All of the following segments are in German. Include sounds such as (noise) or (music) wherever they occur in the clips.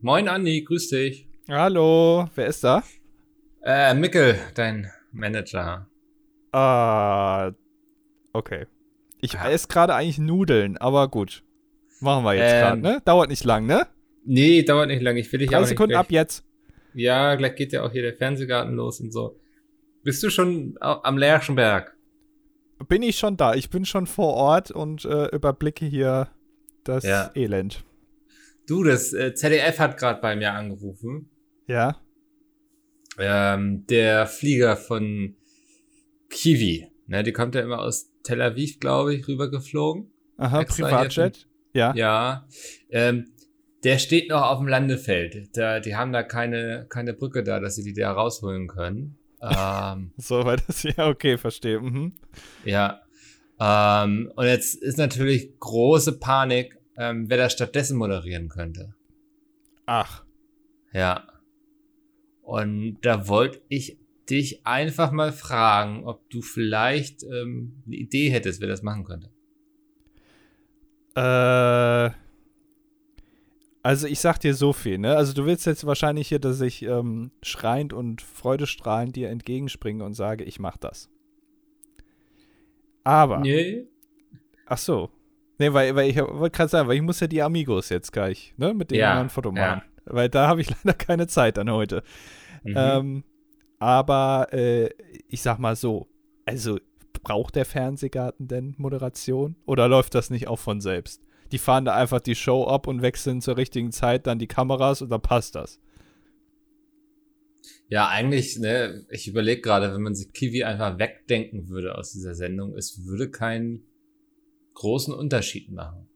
Moin Andi, grüß dich. Hallo, wer ist da? Äh, Mickel, dein Manager. Ah, okay. Ich Ja. esse gerade eigentlich Nudeln, aber gut. Machen wir jetzt Ähm, gerade, ne? Dauert nicht lang, ne? Nee, dauert nicht lange. Ich will dich Drei auch Sekunden gleich, ab jetzt. Ja, gleich geht ja auch hier der Fernsehgarten los und so. Bist du schon am Lerchenberg? Bin ich schon da. Ich bin schon vor Ort und äh, überblicke hier das Ja. Elend. Du, das äh, ZDF hat gerade bei mir angerufen. Ja? Ähm, der Flieger von Kiwi. Ne, die kommt ja immer aus Tel Aviv, glaube ich, rübergeflogen. Aha, Extra Privatjet? Ja. Ja. Ähm, der steht noch auf dem Landefeld. Da, die haben da keine, keine Brücke da, dass sie die da rausholen können. Ähm, (laughs) So, weil das, ja, okay, verstehe. Mhm. ja. Ähm, und jetzt ist natürlich große Panik, ähm, wer das stattdessen moderieren könnte. Ach, Ja. Und da wollte ich dich einfach mal fragen, ob du vielleicht ähm, eine Idee hättest, wer das machen könnte. Äh, also ich sag dir so viel, ne? Also du willst jetzt wahrscheinlich hier, dass ich ähm, schreiend und freudestrahlend dir entgegenspringe und sage, ich mach das. Aber, Nee. ach so. Nee, weil, weil ich wollte gerade sagen, weil ich muss ja die Amigos jetzt gleich, ne? Mit denen Ja, ein Foto ja. machen. Weil da habe ich (laughs) leider keine Zeit dann heute. Mhm. Ähm, aber äh, ich sag mal so, also braucht der Fernsehgarten denn Moderation? Oder läuft das nicht auch von selbst? Die fahren da einfach die Show ab und wechseln zur richtigen Zeit dann die Kameras und dann passt das. Ja, eigentlich, ne, ich überlege gerade, wenn man sich Kiwi einfach wegdenken würde aus dieser Sendung, es würde keinen großen Unterschied machen.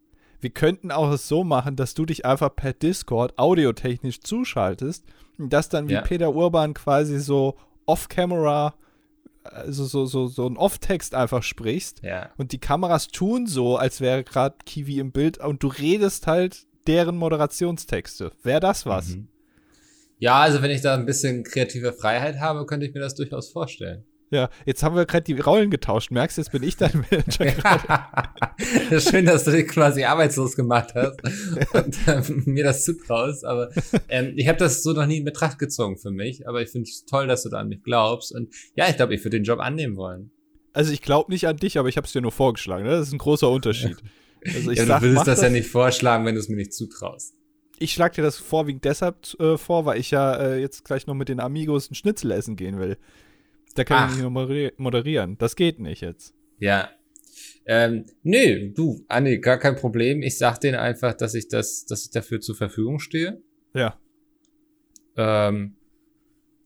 Wir könnten auch es so machen, dass du dich einfach per Discord audiotechnisch zuschaltest und das dann wie Ja. Peter Urban quasi so off-camera, also so, so, so ein Off-Text einfach sprichst Ja. und die Kameras tun so, als wäre gerade Kiwi im Bild und du redest halt deren Moderationstexte. Wäre das was? Mhm. Ja, also wenn ich da ein bisschen kreative Freiheit habe, könnte ich mir das durchaus vorstellen. Ja, jetzt haben wir gerade die Rollen getauscht. Merkst du, jetzt bin ich dein Manager (laughs) gerade. das schön, dass du dich quasi arbeitslos gemacht hast (laughs) und ähm, mir das zutraust. Aber ähm, ich habe das so noch nie in Betracht gezogen für mich. Aber ich finde es toll, dass du da an mich glaubst. Und ja, ich glaube, ich würde den Job annehmen wollen. Also ich glaube nicht an dich, aber ich habe es dir nur vorgeschlagen. Ne? Das ist ein großer Unterschied. Also ich ja, sag, du würdest mach das, ja nicht vorschlagen, wenn du es mir nicht zutraust. Ich schlage dir das vorwiegend deshalb äh, vor, weil ich ja äh, jetzt gleich noch mit den Amigos ein Schnitzel essen gehen will. Da kann Ach. ich nicht nur moderi- moderieren. Das geht nicht jetzt. Ja. Ähm, nee, du, Anni, gar kein Problem. Ich sag denen einfach, dass ich das, dass ich dafür zur Verfügung stehe. Ja. Ähm,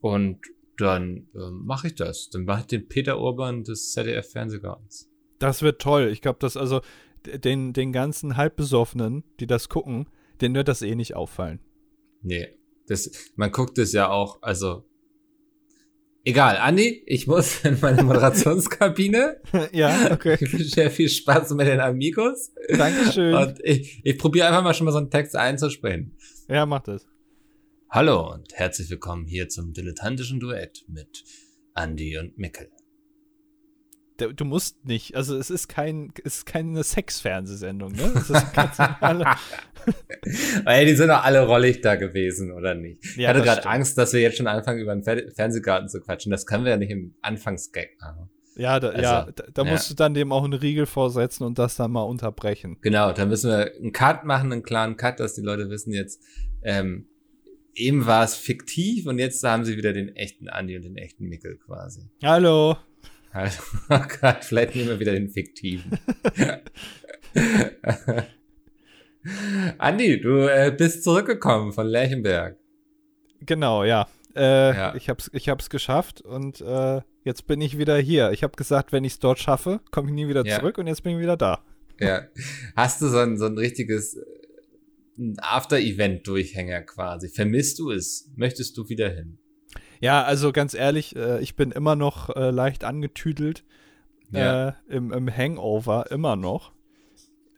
und dann ähm, mache ich das. Dann mache ich den Peter Urban des ZDF Fernsehgartens. Das wird toll. Ich glaube, dass also den, den ganzen Halbbesoffenen, die das gucken, denen wird das eh nicht auffallen. Nee, das, man guckt es ja auch, also egal. Andi, ich muss in meine Moderationskabine. (laughs) ja, okay. Ich wünsche dir viel Spaß mit den Amigos. Dankeschön. Und ich, ich probiere einfach mal schon mal so einen Text einzusprechen. ja, mach das. Hallo und herzlich willkommen hier zum dilettantischen Duett mit Andi und Mickel. Du musst nicht. Also es ist kein, es ist keine Sex-Fernsehsendung, ne? Es ist ganz normale. (laughs) Ey, die sind doch alle rollig da gewesen, oder nicht? ich Ja, hatte gerade. Angst, dass wir jetzt schon anfangen, über den Fer Fernsehgarten zu quatschen. Das können wir ja nicht im Anfangsgag machen. Ja, da, Also, ja, da, da ja. musst du dann dem auch einen Riegel vorsetzen und das dann mal unterbrechen. Genau, da müssen wir einen Cut machen, einen klaren Cut, dass die Leute wissen jetzt, ähm, eben war es fiktiv und jetzt haben sie wieder den echten Andi und den echten Mickel quasi. Hallo. Also, (laughs) oh Gott, vielleicht nehmen wir wieder den fiktiven. (laughs) Andi, du äh, bist zurückgekommen von Lerchenberg. Genau, ja. Äh, Ja. Ich hab's, ich hab's geschafft und äh, jetzt bin ich wieder hier. Ich habe gesagt, wenn ich es dort schaffe, komme ich nie wieder Ja. zurück und jetzt bin ich wieder da. Ja. Hast du so ein, so ein richtiges äh, After-Event-Durchhänger quasi? Vermisst du es? Möchtest du wieder hin? Ja, also ganz ehrlich, äh, ich bin immer noch äh, leicht angetüdelt Ja. äh, im, im Hangover, immer noch.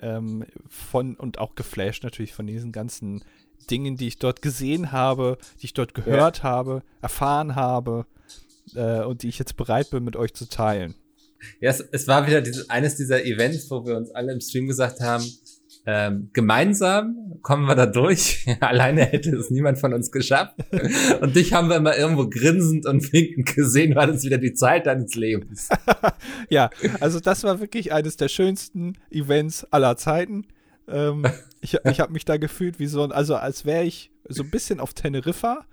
Ähm, von und auch geflasht natürlich von diesen ganzen Dingen, die ich dort gesehen habe, die ich dort gehört habe, erfahren habe äh, und die ich jetzt bereit bin, mit euch zu teilen. Ja, es, es war wieder dieses, eines dieser Events, wo wir uns alle im Stream gesagt haben, ähm, gemeinsam kommen wir da durch. (laughs) Alleine hätte es niemand von uns geschafft. (laughs) Und dich haben wir immer irgendwo grinsend und winkend gesehen, weil es wieder die Zeit deines Lebens. (laughs) ja, also das war wirklich eines der schönsten Events aller Zeiten. Ähm, ich ich habe mich da gefühlt wie so ein, also als wäre ich so ein bisschen auf Teneriffa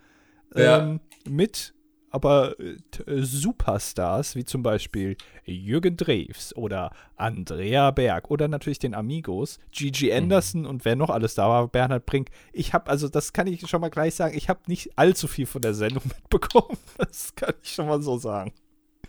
ähm, ja. mit aber äh, äh, Superstars wie zum Beispiel Jürgen Drews oder Andrea Berg oder natürlich den Amigos, Gigi mhm. Anderson mhm. und wer noch alles da war, Bernhard Brink. Ich habe, also das kann ich schon mal gleich sagen, ich habe nicht allzu viel von der Sendung (laughs) mitbekommen. Das kann ich schon mal so sagen.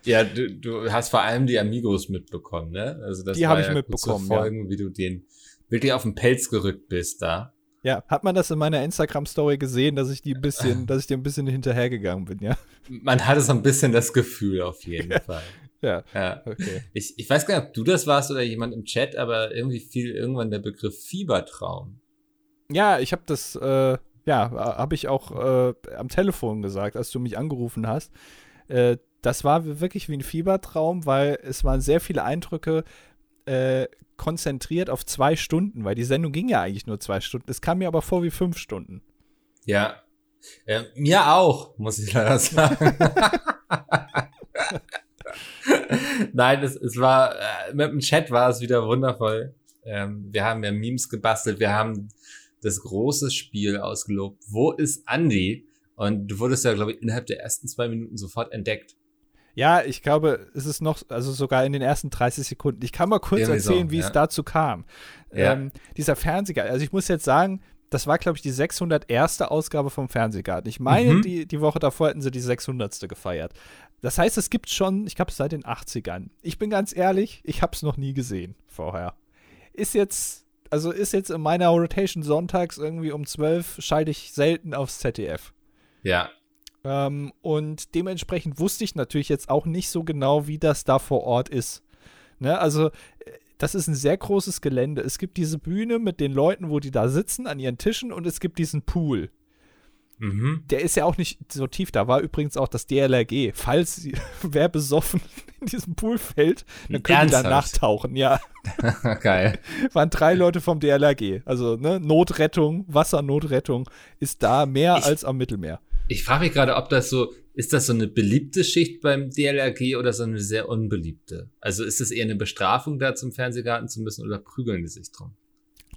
Ja, du, du hast vor allem die Amigos mitbekommen, ne? Also das die habe ich ja mitbekommen. Folgen, ja. wie du den wirklich auf den Pelz gerückt bist da. Ja, hat man das in meiner Instagram-Story gesehen, dass ich die ein bisschen, dass ich dir ein bisschen hinterhergegangen bin, ja? Man hatte so ein bisschen das Gefühl auf jeden ja. (laughs) Fall. Ja. ja. Okay. Ich, ich weiß gar nicht, ob du das warst oder jemand im Chat, aber irgendwie fiel irgendwann der Begriff Fiebertraum. Ja, ich habe das, äh, ja, habe ich auch äh, am Telefon gesagt, als du mich angerufen hast. Äh, das war wirklich wie ein Fiebertraum, weil es waren sehr viele Eindrücke, äh, konzentriert auf zwei Stunden, weil die Sendung ging ja eigentlich nur zwei Stunden. Es kam mir aber vor wie fünf Stunden. Ja. Äh, mir auch, muss ich leider (laughs) sagen. Nein, es, es war, äh, mit dem Chat war es wieder wundervoll. Ähm, wir haben ja Memes gebastelt, wir haben das große Spiel ausgelobt. Wo ist Andy? Und du wurdest ja, glaube ich, innerhalb der ersten zwei Minuten sofort entdeckt. Ja, ich glaube, es ist noch, also sogar in den ersten 30 Sekunden. Ich kann mal kurz Irgendwie erzählen, so, wie ja. es dazu kam. Ja. Ähm, dieser Fernsehgarten, also ich muss jetzt sagen, das war, glaube ich, die 601. Ausgabe vom Fernsehgarten. Ich meine, mhm. die, die Woche davor hätten sie die 600. gefeiert. Das heißt, es gibt schon, ich glaube, seit den 80ern. Ich bin ganz ehrlich, ich habe es noch nie gesehen vorher. Ist jetzt, also ist jetzt in meiner Rotation sonntags irgendwie um 12 schalte ich selten aufs ZDF. Ja, ähm, und dementsprechend wusste ich natürlich jetzt auch nicht so genau, wie das da vor Ort ist. Ne? Also, äh, das ist ein sehr großes Gelände. Es gibt diese Bühne mit den Leuten, wo die da sitzen an ihren Tischen und es gibt diesen Pool. Mhm. Der ist ja auch nicht so tief. Da war übrigens auch das DLRG. Falls (laughs) wer besoffen (laughs) in diesen Pool fällt, dann können Ernsthaft? die da nachtauchen. Ja. (laughs) Geil. Waren drei Leute vom DLRG. Also ne, Notrettung, Wassernotrettung ist da mehr ich, als am Mittelmeer. Ich frage mich gerade, ob das so, ist das so eine beliebte Schicht beim DLRG oder so eine sehr unbeliebte? Also ist es eher eine Bestrafung, da zum Fernsehgarten zu müssen oder prügeln die sich drum?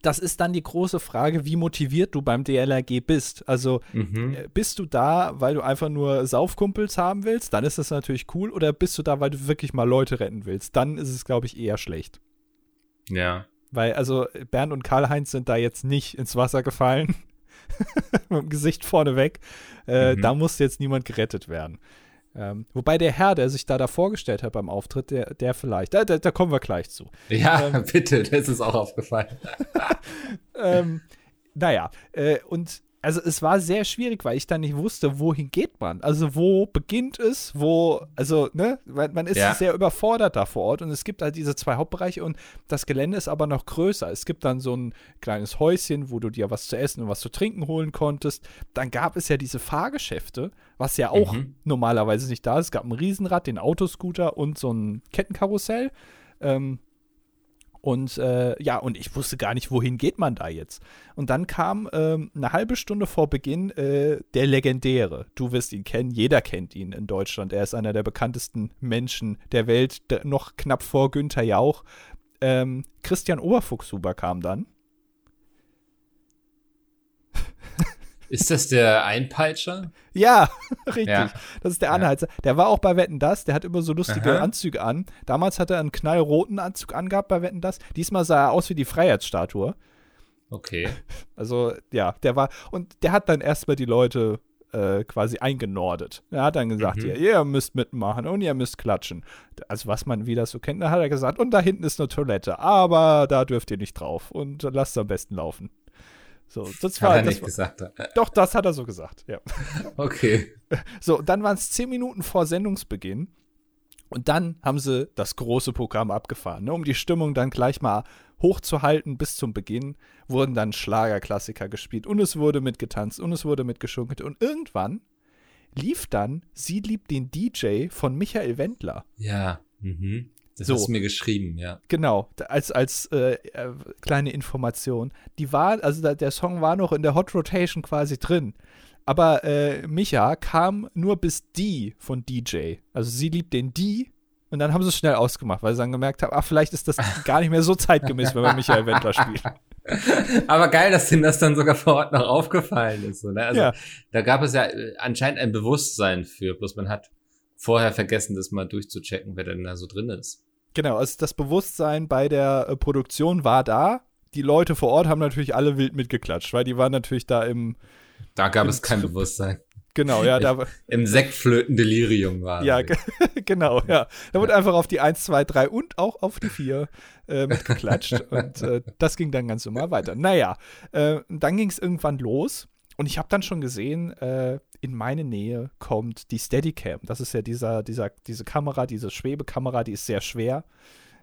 Das ist dann die große Frage, wie motiviert du beim DLRG bist. Also mhm. Äh, bist du da, weil du einfach nur Saufkumpels haben willst, dann ist das natürlich cool. Oder bist du da, weil du wirklich mal Leute retten willst? Dann ist es, glaube ich, eher schlecht. Ja. Weil, also Bernd und Karl-Heinz sind da jetzt nicht ins Wasser gefallen. (laughs) mit dem Gesicht vorne weg. Äh, mhm. Da musste jetzt niemand gerettet werden. Ähm, wobei der Herr, der sich da, da vorgestellt hat beim Auftritt, der, der vielleicht, da, da, da kommen wir gleich zu. Ja, ähm, (laughs) bitte, das ist auch aufgefallen. (laughs) ähm, naja, äh, und also es war sehr schwierig, weil ich dann nicht wusste, wohin geht man. Also wo beginnt es, wo, also, ne, man, man ist ja. sehr überfordert da vor Ort und es gibt halt diese zwei Hauptbereiche und das Gelände ist aber noch größer. Es gibt dann so ein kleines Häuschen, wo du dir was zu essen und was zu trinken holen konntest. Dann gab es ja diese Fahrgeschäfte, was ja auch mhm. normalerweise nicht da ist. Es gab ein Riesenrad, den Autoscooter und so ein Kettenkarussell. Ähm, und äh, ja, und ich wusste gar nicht, wohin geht man da jetzt. Und dann kam ähm, eine halbe Stunde vor Beginn äh, der Legendäre. Du wirst ihn kennen, jeder kennt ihn in Deutschland. Er ist einer der bekanntesten Menschen der Welt, noch knapp vor Günther Jauch. Ähm, Christian Oberfuchshuber kam dann. Ist das der Einpeitscher? Ja, (laughs) richtig. Ja. Das ist der Anheizer. Der war auch bei Wetten Das. Der hat immer so lustige Aha. Anzüge an. Damals hat er einen knallroten Anzug angehabt bei Wetten Das. Diesmal sah er aus wie die Freiheitsstatue. Okay. (laughs) Also, ja, der war. Und der hat dann erstmal die Leute äh, quasi eingenordet. Er hat dann gesagt, mhm. ja, ihr müsst mitmachen und ihr müsst klatschen. Also was man wie das so kennt, da hat er gesagt, und da hinten ist eine Toilette, aber da dürft ihr nicht drauf und lasst am besten laufen. So, das war, hat er nicht war, gesagt. Doch, das hat er so gesagt, ja. (laughs) Okay. So, dann waren es zehn Minuten vor Sendungsbeginn. Und dann haben sie das große Programm abgefahren. Ne? Um die Stimmung dann gleich mal hochzuhalten bis zum Beginn, wurden dann Schlagerklassiker gespielt. Und es wurde mitgetanzt und es wurde mitgeschunkelt. Und irgendwann lief dann Sie liebt den DJ von Michael Wendler. Ja. Mhm. Das So. hast du mir geschrieben, ja. Genau, als, als äh, äh, kleine Information. Die war, also da, der Song war noch in der Hot Rotation quasi drin. Aber äh, Micha kam nur bis die von DJ. Also sie liebt den die und dann haben sie es schnell ausgemacht, weil sie dann gemerkt haben, ach, vielleicht ist das (laughs) gar nicht mehr so zeitgemäß, wenn man Michael Wendler spielt. (laughs) Aber geil, dass denen das dann sogar vor Ort noch aufgefallen ist. So, ne? Also Ja. da gab es ja äh, anscheinend ein Bewusstsein für, bloß man hat vorher vergessen, das mal durchzuchecken, wer denn da so drin ist. Genau, also das Bewusstsein bei der äh, Produktion war da. Die Leute vor Ort haben natürlich alle wild mitgeklatscht, weil die waren natürlich da im, Da gab Im es kein Trip. Bewusstsein. genau, ja, da, Im Sektflöten-Delirium war. Ja, ge- (laughs) genau, ja. Da wurde einfach auf die 1, 2, 3 und auch auf die 4 äh, mitgeklatscht. (laughs) und äh, das ging dann ganz normal weiter. Naja, äh, dann ging es irgendwann los. Und ich habe dann schon gesehen, äh, in meine Nähe kommt die Steadicam. Das ist ja dieser, dieser, diese Kamera, diese Schwebekamera, die ist sehr schwer.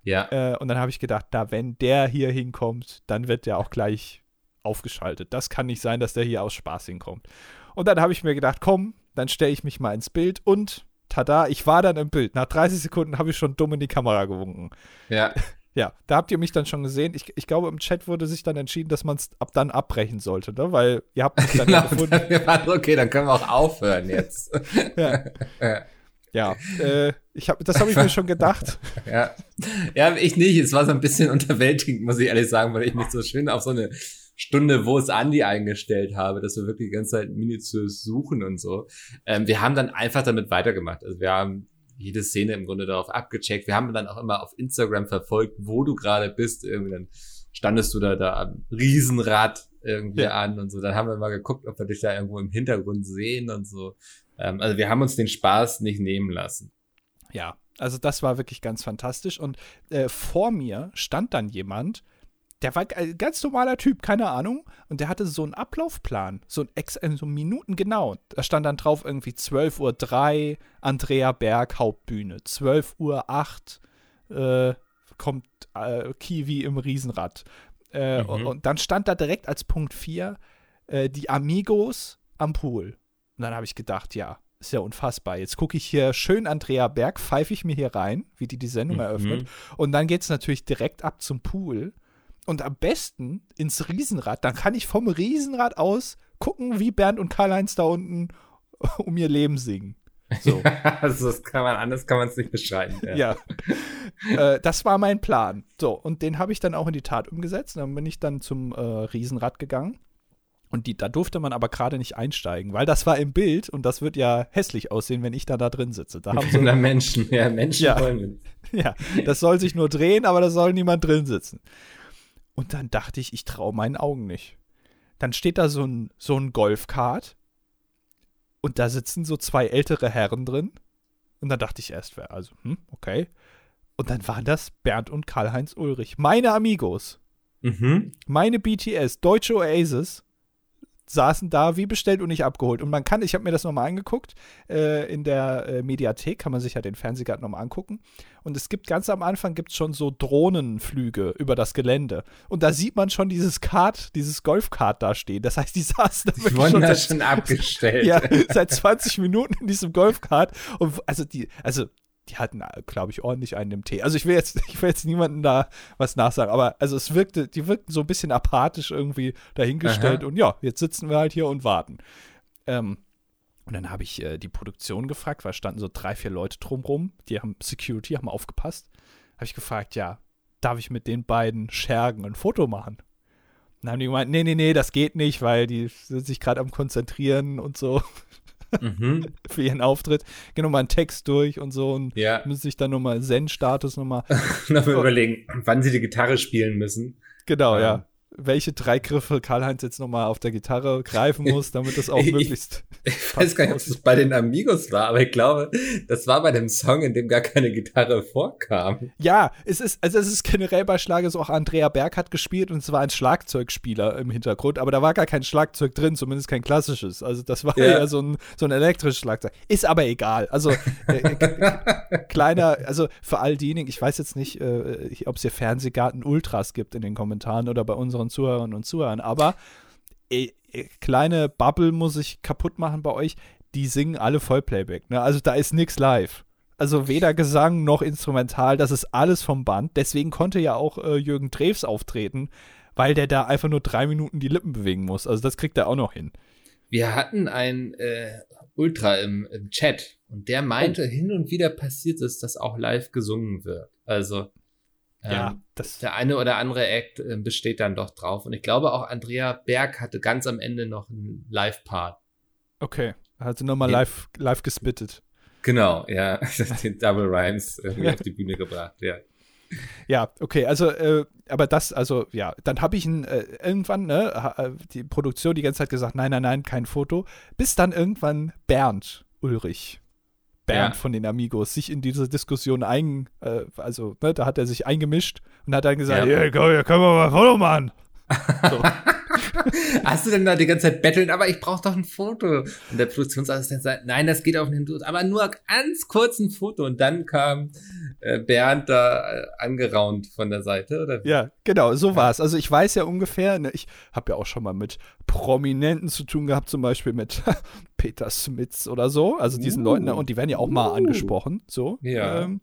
ja. Äh, und dann habe ich gedacht, na, wenn der hier hinkommt, dann wird der auch gleich aufgeschaltet. Das kann nicht sein, dass der hier aus Spaß hinkommt. Und dann habe ich mir gedacht, komm, dann stelle ich mich mal ins Bild und tada, ich war dann im Bild. Nach 30 Sekunden habe ich schon dumm in die Kamera gewunken. ja. (laughs) Ja, da habt ihr mich dann schon gesehen. Ich, ich glaube, im Chat wurde sich dann entschieden, dass man es ab dann abbrechen sollte, ne? Weil ihr habt mich dann Genau. (laughs) gefunden. Wir waren okay, dann können wir auch aufhören jetzt. Ja, (laughs) ja. ja äh, ich hab, das habe ich mir schon gedacht. (laughs) Ja. ja, ich nicht. Es war so ein bisschen unterwältigend, muss ich ehrlich sagen, weil ich mich so schön auf so eine Stunde, wo es Andi eingestellt habe, dass wir wirklich die ganze Zeit minutiös suchen und so. Ähm, wir haben dann einfach damit weitergemacht. Also wir haben jede Szene im Grunde darauf abgecheckt. Wir haben dann auch immer auf Instagram verfolgt, wo du gerade bist. Irgendwie dann standest du da, da am Riesenrad irgendwie Ja. an und so. Dann haben wir mal geguckt, ob wir dich da irgendwo im Hintergrund sehen und so. Ähm, also wir haben uns den Spaß nicht nehmen lassen. Ja, also das war wirklich ganz fantastisch. Und äh, vor mir stand dann jemand, der war ein ganz normaler Typ, keine Ahnung. Und der hatte so einen Ablaufplan, so ein Ex äh, so Minuten genau. Da stand dann drauf irgendwie 12.03 Uhr, Andrea Berg, Hauptbühne. 12.08 Uhr äh, kommt äh, Kiwi im Riesenrad. Äh, Mhm. und, und dann stand da direkt als Punkt 4 äh, die Amigos am Pool. Und dann habe ich gedacht, ja, ist ja unfassbar. Jetzt gucke ich hier schön Andrea Berg, pfeife ich mir hier rein, wie die die Sendung Mhm. eröffnet. Und dann geht es natürlich direkt ab zum Pool. Und am besten ins Riesenrad. Dann kann ich vom Riesenrad aus gucken, wie Bernd und Karl-Heinz da unten (laughs) um ihr Leben singen. So. (laughs) also das kann man anders kann man es nicht beschreiben. Ja. äh, das war mein Plan. So, und den habe ich dann auch in die Tat umgesetzt. Dann bin ich dann zum äh, Riesenrad gegangen. Und die, da durfte man aber gerade nicht einsteigen, weil das war im Bild und das wird ja hässlich aussehen, wenn ich da, da drin sitze. Da (laughs) haben sie, Oder Menschen, ja, Menschen Ja. wollen ja, das soll sich nur drehen, aber da soll niemand drin sitzen. Und dann dachte ich, ich traue meinen Augen nicht. Dann steht da so ein, so ein Golfkart und da sitzen so zwei ältere Herren drin. Und dann dachte ich erst, wer, also, hm, okay. Und dann waren das Bernd und Karl-Heinz Ulrich, meine Amigos, Mhm. meine BTS, deutsche Oasis, saßen da wie bestellt und nicht abgeholt. Und man kann, ich habe mir das nochmal angeguckt, äh, in der äh, Mediathek kann man sich ja den Fernsehgarten nochmal angucken. Und es gibt ganz am Anfang gibt es schon so Drohnenflüge über das Gelände. Und da sieht man schon dieses Kart, dieses Golfkart da stehen. Das heißt, die (laughs) saßen da Die wirklich schon seit, schon abgestellt. ja, seit 20 Minuten in diesem Golfkart. Und also die, also die hatten, glaube ich, ordentlich einen im Tee. Also ich will jetzt, (laughs) ich will jetzt niemandem da was nachsagen, aber also es wirkte, die wirkten so ein bisschen apathisch irgendwie dahingestellt Aha. und ja, jetzt sitzen wir halt hier und warten. Ähm, und dann habe ich äh, die Produktion gefragt, weil standen so drei, vier Leute drumrum, die haben Security, haben aufgepasst. Habe ich gefragt, ja, darf ich mit den beiden Schergen ein Foto machen? Dann haben die gemeint, nee, nee, nee, das geht nicht, weil die sind sich gerade am Konzentrieren und so Mhm. (laughs) für ihren Auftritt. Gehen nochmal einen Text durch und so und Ja, müssen sich dann nochmal Zen-Status nochmal. noch mal (laughs) überlegen, wann sie die Gitarre spielen müssen. Genau, Ja. ja. Welche drei Griffe Karl-Heinz jetzt nochmal auf der Gitarre greifen (laughs) muss, damit das auch Ich- möglichst. Ich weiß gar nicht, ob es bei den Amigos war, aber ich glaube, das war bei dem Song, in dem gar keine Gitarre vorkam. Ja, es ist, also es ist generell bei Schlager so, auch Andrea Berg hat gespielt und es war ein Schlagzeugspieler im Hintergrund, aber da war gar kein Schlagzeug drin, zumindest kein klassisches. Also das war Ja. ja, so, ein, so ein elektrisches Schlagzeug. Ist aber egal. Also äh, äh, (laughs) kleiner, also für all diejenigen, ich weiß jetzt nicht, äh, ob es hier Fernsehgarten Ultras gibt in den Kommentaren oder bei unseren Zuhörern und Zuhörern, aber äh, äh, kleine Bubble muss ich kaputt machen bei euch. Die singen alle Vollplayback. Ne? Also da ist nix live. Also weder Gesang noch Instrumental, das ist alles vom Band. Deswegen konnte ja auch äh, Jürgen Drews auftreten, weil der da einfach nur drei Minuten die Lippen bewegen muss. Also das kriegt er auch noch hin. Wir hatten ein äh, Ultra im, im Chat und der meinte, oh. hin und wieder passiert es, dass auch live gesungen wird. Also ähm, ja, das der eine oder andere Act äh, besteht dann doch drauf. Und ich glaube auch Andrea Berg hatte ganz am Ende noch einen Live-Part. Okay, also nochmal live, live gespittet. Genau, ja, (laughs) den Double Rhymes irgendwie auf die Bühne gebracht, ja. Ja, okay, also, äh, aber das, also, ja, dann habe ich ihn äh, irgendwann, ne, äh, die Produktion die ganze Zeit gesagt, nein, nein, nein, kein Foto, bis dann irgendwann Bernd Ulrich, Bernd ja. von den Amigos, sich in diese Diskussion ein, äh, also, ne, da hat er sich eingemischt und hat dann gesagt, ja, ja komm, ja, können wir mal Foto machen. (laughs) So. (laughs) Hast du denn da die ganze Zeit betteln, aber ich brauche doch ein Foto. Und der Produktionsassistent sagt, nein, das geht auf den Dude, aber nur ganz kurz ein Foto. Und dann kam äh, Bernd da äh, angeraunt von der Seite, oder? Ja, genau, so war es. Also ich weiß ja ungefähr, ne, ich habe ja auch schon mal mit Prominenten zu tun gehabt, zum Beispiel mit (laughs) Peter Smits oder so, also diesen uh, Leuten, ne, und die werden ja auch uh, mal angesprochen, so. Ja. Ähm,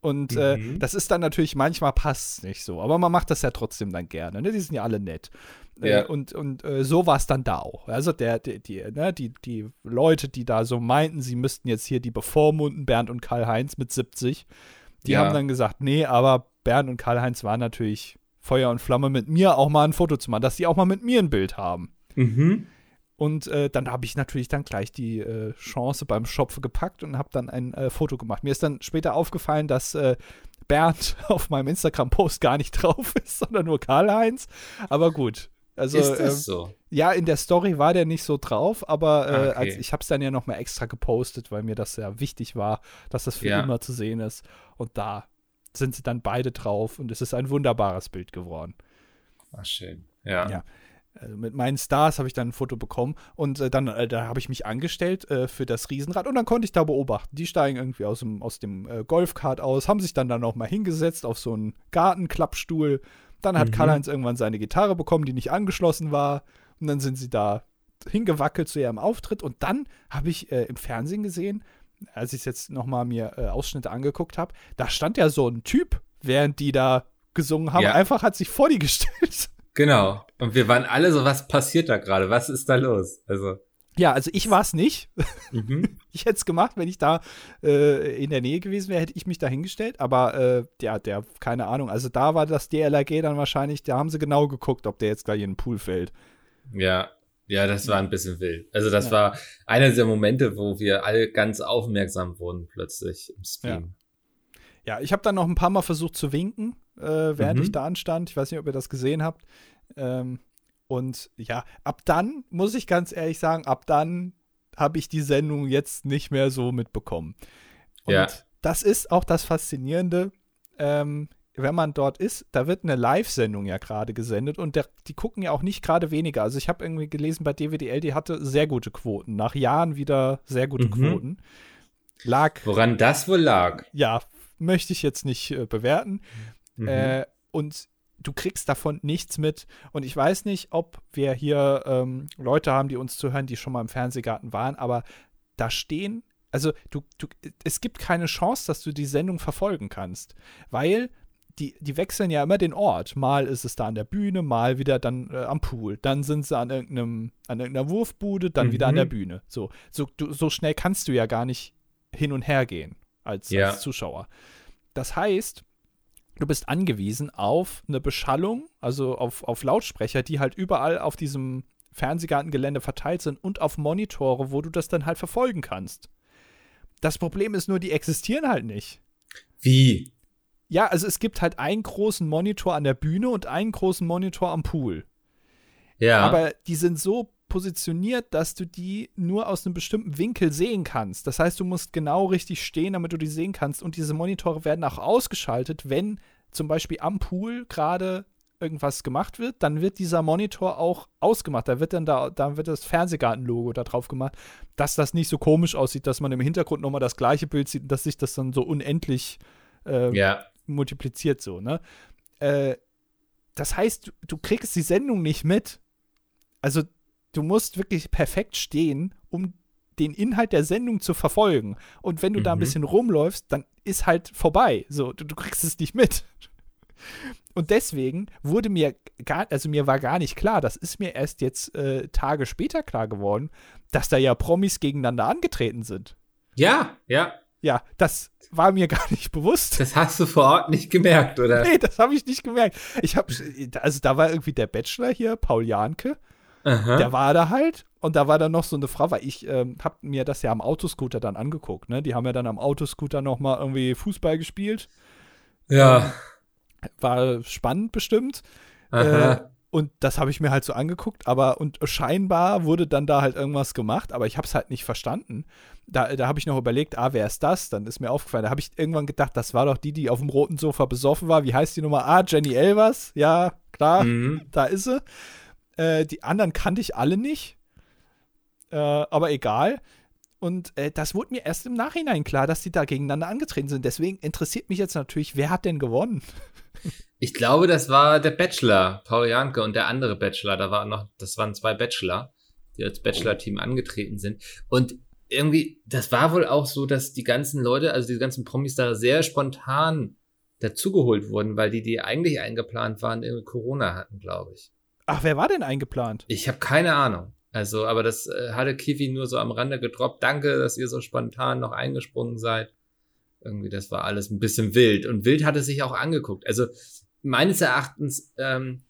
und äh, mhm. äh, das ist dann natürlich, manchmal passt nicht so, aber man macht das ja trotzdem dann gerne. Ne? Die sind ja alle nett. Ja. Äh, und und äh, so war es dann da auch. Also der, die, die, ne, die, die Leute, die da so meinten, sie müssten jetzt hier die bevormunden, Bernd und Karl-Heinz mit 70, die ja. haben dann gesagt, nee, aber Bernd und Karl-Heinz waren natürlich Feuer und Flamme mit mir auch mal ein Foto zu machen, dass die auch mal mit mir ein Bild haben. Mhm. Und äh, dann habe ich natürlich dann gleich die äh, Chance beim Schopfe gepackt und habe dann ein äh, Foto gemacht. Mir ist dann später aufgefallen, dass äh, Bernd (laughs) auf meinem Instagram-Post gar nicht (laughs) drauf ist, sondern nur Karl-Heinz. Aber gut. Also, ist das ähm, so? Ja, in der Story war der nicht so drauf, aber äh, ah, okay. als, ich habe es dann ja nochmal extra gepostet, weil mir das sehr wichtig war, dass das für ja. immer zu sehen ist. Und da sind sie dann beide drauf und es ist ein wunderbares Bild geworden. Ach, schön. Ja. ja. Also mit meinen Stars habe ich dann ein Foto bekommen und äh, dann äh, da habe ich mich angestellt äh, für das Riesenrad und dann konnte ich da beobachten. Die steigen irgendwie aus dem, aus dem äh, Golfkart aus, haben sich dann dann auch mal hingesetzt auf so einen Gartenklappstuhl. Dann hat mhm. Karl-Heinz irgendwann seine Gitarre bekommen, die nicht angeschlossen war. Und dann sind sie da hingewackelt zu ihrem Auftritt. Und dann habe ich äh, im Fernsehen gesehen, als ich jetzt nochmal mir äh, Ausschnitte angeguckt habe, da stand ja so ein Typ, während die da gesungen haben, ja. einfach hat sich vor die (laughs) gestellt. Genau. Und wir waren alle so, was passiert da gerade? Was ist da los? Also. Ja, also ich war es nicht. Mhm. (laughs) Ich hätte es gemacht, wenn ich da äh, in der Nähe gewesen wäre, hätte ich mich da hingestellt. Aber äh, ja, der, keine Ahnung. Also da war das DLRG dann wahrscheinlich, da haben sie genau geguckt, ob der jetzt gleich in den Pool fällt. Ja, ja, das war ein bisschen wild. Also das ja. war einer der Momente, wo wir alle ganz aufmerksam wurden plötzlich im Stream. Ja, ja ich habe dann noch ein paar Mal versucht zu winken äh, während mhm. ich da anstand. Ich weiß nicht, ob ihr das gesehen habt. Ähm, und ja, ab dann, muss ich ganz ehrlich sagen, ab dann habe ich die Sendung jetzt nicht mehr so mitbekommen. Und ja. das ist auch das Faszinierende, ähm, wenn man dort ist, da wird eine Live-Sendung ja gerade gesendet und der, die gucken ja auch nicht gerade weniger. Also ich habe irgendwie gelesen bei DWDL, die hatte sehr gute Quoten, nach Jahren wieder sehr gute mhm. Quoten. Lag. Woran das wohl lag? Ja, möchte ich jetzt nicht äh, bewerten. Mhm. Äh, und du kriegst davon nichts mit. Und ich weiß nicht, ob wir hier ähm, Leute haben, die uns zuhören, die schon mal im Fernsehgarten waren, aber da stehen, also du, du, es gibt keine Chance, dass du die Sendung verfolgen kannst, weil die, die wechseln ja immer den Ort. Mal ist es da an der Bühne, mal wieder dann äh, am Pool. Dann sind sie an, irgendeinem, an irgendeiner Wurfbude, dann mhm. wieder an der Bühne. So, so, du, so schnell kannst du ja gar nicht hin und her gehen als, ja. als Zuschauer. Das heißt, du bist angewiesen auf eine Beschallung, also auf, auf Lautsprecher, die halt überall auf diesem Fernsehgartengelände verteilt sind und auf Monitore, wo du das dann halt verfolgen kannst. Das Problem ist nur, die existieren halt nicht. Wie? Ja, also es gibt halt einen großen Monitor an der Bühne und einen großen Monitor am Pool. Ja. Aber die sind so positioniert, dass du die nur aus einem bestimmten Winkel sehen kannst. Das heißt, du musst genau richtig stehen, damit du die sehen kannst. Und diese Monitore werden auch ausgeschaltet, wenn zum Beispiel am Pool gerade irgendwas gemacht wird, dann wird dieser Monitor auch ausgemacht. Da wird dann da, da wird das Fernsehgarten-Logo da drauf gemacht, dass das nicht so komisch aussieht, dass man im Hintergrund nochmal das gleiche Bild sieht und dass sich das dann so unendlich äh, ja. multipliziert so, ne? Äh, das heißt, du, du kriegst die Sendung nicht mit. Also du musst wirklich perfekt stehen, um den Inhalt der Sendung zu verfolgen. Und wenn du mhm. da ein mhm. bisschen rumläufst, dann ist halt vorbei. So, du, du kriegst es nicht mit. (laughs) Und deswegen wurde mir gar, also mir war gar nicht klar, das ist mir erst jetzt äh, Tage später klar geworden, dass da ja Promis gegeneinander angetreten sind. Ja, ja. Ja, das war mir (laughs) gar nicht bewusst. Das hast du vor Ort nicht gemerkt, oder? Nee, das habe ich nicht gemerkt. Ich habe, also da war irgendwie der Bachelor hier, Paul Janke. Aha. Der war da halt und da war dann noch so eine Frau, weil ich ähm, habe mir das ja am Autoscooter dann angeguckt. Ne? Die haben ja dann am Autoscooter noch mal irgendwie Fußball gespielt. Ja. War spannend bestimmt. Äh, und das habe ich mir halt so angeguckt, aber und scheinbar wurde dann da halt irgendwas gemacht, aber ich habe es halt nicht verstanden. Da, da habe ich noch überlegt, ah, wer ist das? Dann ist mir aufgefallen, da habe ich irgendwann gedacht, das war doch die, die auf dem roten Sofa besoffen war. Wie heißt die Nummer? Ah, Jenny Elvers. Ja, klar, mhm. da ist sie. Äh, die anderen kannte ich alle nicht. Äh, aber egal. Und äh, das wurde mir erst im Nachhinein klar, dass die da gegeneinander angetreten sind. Deswegen interessiert mich jetzt natürlich, wer hat denn gewonnen? Ich glaube, das war der Bachelor, Paul Janke und der andere Bachelor. Da war noch, das waren zwei Bachelor, die als Bachelor-Team angetreten sind. Und irgendwie, das war wohl auch so, dass die ganzen Leute, also die ganzen Promis da sehr spontan dazugeholt wurden, weil die, die eigentlich eingeplant waren, irgendwie Corona hatten, glaube ich. Ach, wer war denn eingeplant? Ich habe keine Ahnung. Also, aber das äh, hatte Kiwi nur so am Rande gedroppt. Danke, dass ihr so spontan noch eingesprungen seid. Irgendwie, das war alles ein bisschen wild. Und wild hatte sich auch angeguckt. Also, meines Erachtens ähm,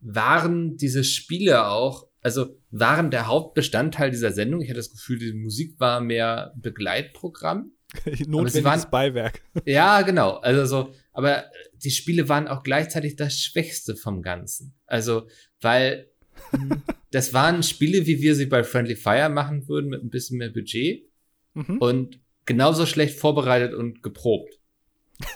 waren diese Spiele auch, also waren der Hauptbestandteil dieser Sendung. Ich hatte das Gefühl, die Musik war mehr Begleitprogramm. (laughs) Notwendiges waren, Beiwerk. Ja, genau. Also so, aber die Spiele waren auch gleichzeitig das Schwächste vom Ganzen. Also, weil (laughs) das waren Spiele, wie wir sie bei Friendly Fire machen würden, mit ein bisschen mehr Budget. Mhm. Und genauso schlecht vorbereitet und geprobt. (laughs)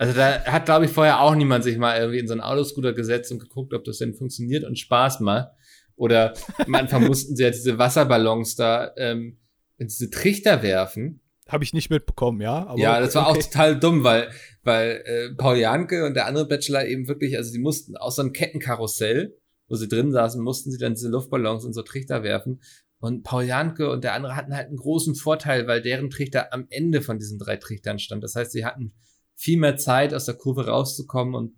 Also da hat, glaube ich, vorher auch niemand sich mal irgendwie in so einen Autoscooter gesetzt und geguckt, ob das denn funktioniert und Spaß macht. Oder am Anfang (laughs) mussten sie ja diese Wasserballons da ähm, in diese Trichter werfen. Habe ich nicht mitbekommen, ja. ja, das war okay. auch total dumm, weil, weil äh, Paul Janke und der andere Bachelor eben wirklich, also die mussten aus so einem Kettenkarussell, wo sie drin saßen, mussten sie dann diese Luftballons in so Trichter werfen. Und Paul Janke und der andere hatten halt einen großen Vorteil, weil deren Trichter am Ende von diesen drei Trichtern stand. Das heißt, sie hatten viel mehr Zeit, aus der Kurve rauszukommen und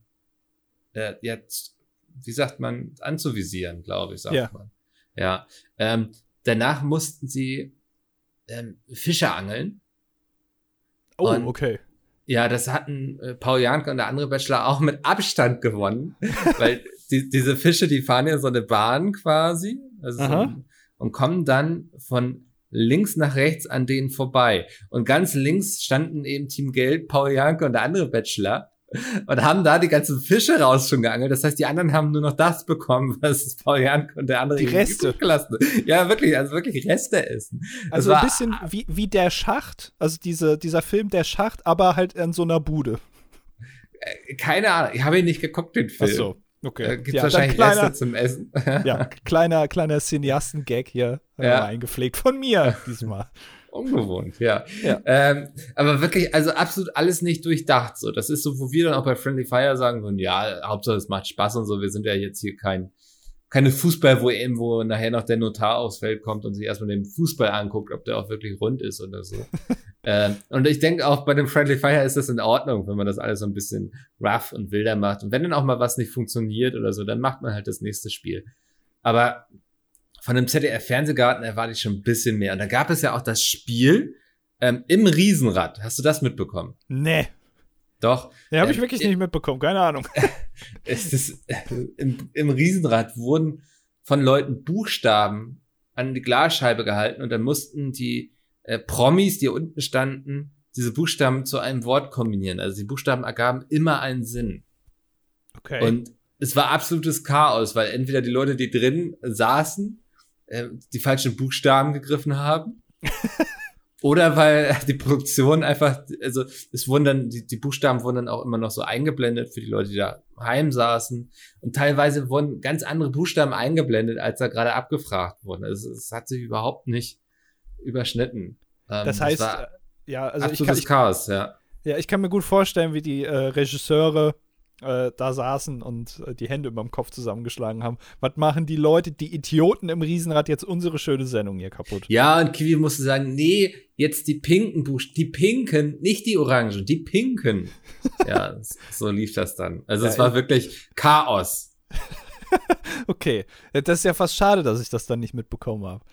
äh, jetzt, wie sagt man, anzuvisieren, glaube ich, sagt ja. man. Ja. Ähm, danach mussten sie ähm, Fische angeln. Oh, und, okay. Ja, das hatten äh, Paul Janke und der andere Bachelor auch mit Abstand gewonnen, (laughs) weil die, diese Fische, die fahren ja so eine Bahn quasi also so, und kommen dann von links nach rechts an denen vorbei. Und ganz links standen eben Team Geld, Paul Janke und der andere Bachelor und haben da die ganzen Fische raus schon geangelt. Das heißt, die anderen haben nur noch das bekommen, (laughs) was Paul Janke und der andere die Reste gelassen. Ja, wirklich, also wirklich Reste essen. Also ein bisschen wie, wie der Schacht, also diese, dieser Film Der Schacht, aber halt in so einer Bude. Äh, keine Ahnung, ich habe ihn nicht geguckt, den Film. Ach so. Okay. Äh, Gibt ja, wahrscheinlich kleiner, Reste zum Essen. ja, (laughs) kleiner, kleiner Cineasten-Gag hier äh, ja. eingepflegt von mir (laughs) diesmal. Ungewohnt, ja. ja. Ähm, aber wirklich, also absolut alles nicht durchdacht. So, das ist so, wo wir dann auch bei Friendly Fire sagen würden, ja, Hauptsache es macht Spaß und so. Wir sind ja jetzt hier kein keine Fußball, wo eben, wo nachher noch der Notar aufs Feld kommt und sich erstmal den Fußball anguckt, ob der auch wirklich rund ist oder so. (laughs) ähm, und ich denke auch bei dem Friendly Fire ist das in Ordnung, wenn man das alles so ein bisschen rough und wilder macht. Und wenn dann auch mal was nicht funktioniert oder so, dann macht man halt das nächste Spiel. Aber von dem ZDF-Fernsehgarten erwarte ich schon ein bisschen mehr. Und da gab es ja auch das Spiel ähm, im Riesenrad. Hast du das mitbekommen? Nee. Doch. Ja, habe ich ähm, wirklich nicht mitbekommen, keine Ahnung. (laughs) es ist, im, Im Riesenrad wurden von Leuten Buchstaben an die Glasscheibe gehalten und dann mussten die äh, Promis, die unten standen, diese Buchstaben zu einem Wort kombinieren. Also die Buchstaben ergaben immer einen Sinn. Okay. Und es war absolutes Chaos, weil entweder die Leute, die drin saßen, äh, die falschen Buchstaben gegriffen haben. (laughs) Oder weil die Produktion einfach, also es wurden dann, die, die Buchstaben wurden dann auch immer noch so eingeblendet für die Leute, die da heim saßen. Und teilweise wurden ganz andere Buchstaben eingeblendet, als da gerade abgefragt wurden. Also es hat sich überhaupt nicht überschnitten. Ähm, das heißt, das ja, also absolutes ich kann, ich, Chaos, ja. Ja, ich kann mir gut vorstellen, wie die äh, Regisseure äh, da saßen und äh, die Hände über dem Kopf zusammengeschlagen haben. Was machen die Leute, die Idioten im Riesenrad jetzt unsere schöne Sendung hier kaputt? Ja, und Kiwi musste sagen, nee, jetzt die pinken Buchstaben, die pinken, nicht die orangen, die pinken. (laughs) ja, so lief das dann. Also ja, es war wirklich Chaos. (laughs) okay, das ist ja fast schade, dass ich das dann nicht mitbekommen habe.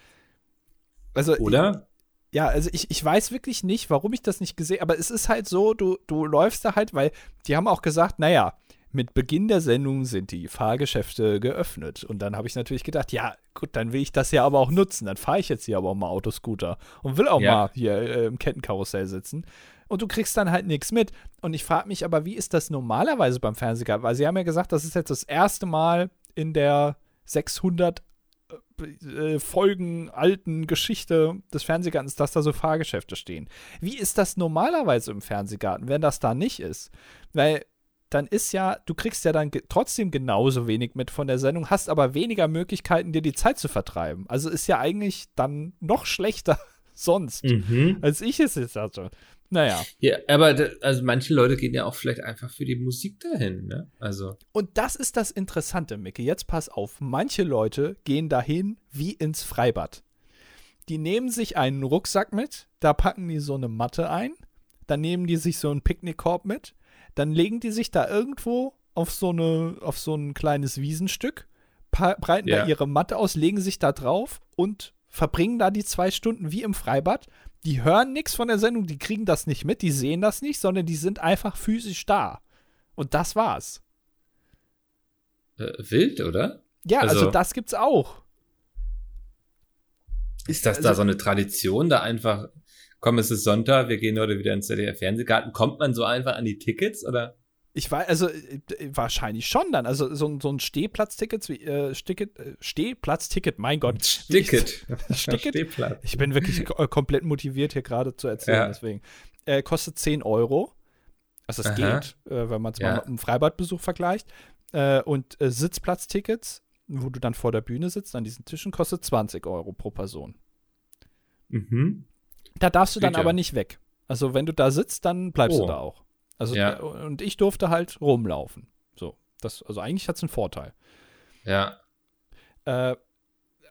Also, Oder? Ja, also ich, ich weiß wirklich nicht, warum ich das nicht gesehen habe, aber es ist halt so, du, du läufst da halt, weil die haben auch gesagt, naja, mit Beginn der Sendung sind die Fahrgeschäfte geöffnet. Und dann habe ich natürlich gedacht, ja, gut, dann will ich das ja aber auch nutzen. Dann fahre ich jetzt hier aber auch mal Autoscooter und will auch ja. mal hier äh, im Kettenkarussell sitzen. Und du kriegst dann halt nichts mit. Und ich frage mich aber, wie ist das normalerweise beim Fernsehgarten? Weil sie haben ja gesagt, das ist jetzt das erste Mal in der 600 äh, Folgen alten Geschichte des Fernsehgartens, dass da so Fahrgeschäfte stehen. Wie ist das normalerweise im Fernsehgarten, wenn das da nicht ist? Weil dann ist ja, du kriegst ja dann trotzdem genauso wenig mit von der Sendung, hast aber weniger Möglichkeiten, dir die Zeit zu vertreiben. Also ist ja eigentlich dann noch schlechter (laughs) sonst, mhm. als ich es jetzt hatte. Naja. Ja, aber also manche Leute gehen ja auch vielleicht einfach für die Musik dahin, ne? Also. Und das ist das Interessante, Micke. Jetzt pass auf. Manche Leute gehen dahin wie ins Freibad. Die nehmen sich einen Rucksack mit, da packen die so eine Matte ein, dann nehmen die sich so einen Picknickkorb mit, dann legen die sich da irgendwo auf so, eine, auf so ein kleines Wiesenstück, breiten ja. da ihre Matte aus, legen sich da drauf und verbringen da die zwei Stunden wie im Freibad die hören nichts von der Sendung, die kriegen das nicht mit, die sehen das nicht, sondern die sind einfach physisch da. Und das war's. Äh, wild, oder? Ja, also, also, das gibt's auch. Ist das also, da so eine Tradition, da einfach, komm, es ist Sonntag, wir gehen heute wieder ins ZDF-Fernsehgarten, kommt man so einfach an die Tickets, oder? Ich weiß, also äh, wahrscheinlich schon dann. Also so, so ein Stehplatzticket, äh, Sticket, äh, Stehplatzticket, mein Gott. (laughs) Sticket. (laughs) Sticket. Stehplatz. Ich bin wirklich komplett motiviert hier gerade zu erzählen, ja. deswegen. Äh, kostet 10 Euro. Also es geht, äh, wenn man es ja. mal mit einem Freibadbesuch vergleicht. Äh, und äh, Sitzplatztickets, wo du dann vor der Bühne sitzt, an diesen Tischen, kostet 20 Euro pro Person. Mhm. Da darfst du dann ja. aber nicht weg. Also wenn du da sitzt, dann bleibst oh. du da auch. Also ja. und ich durfte halt rumlaufen. So, das, also eigentlich hat es einen Vorteil. Ja. Äh,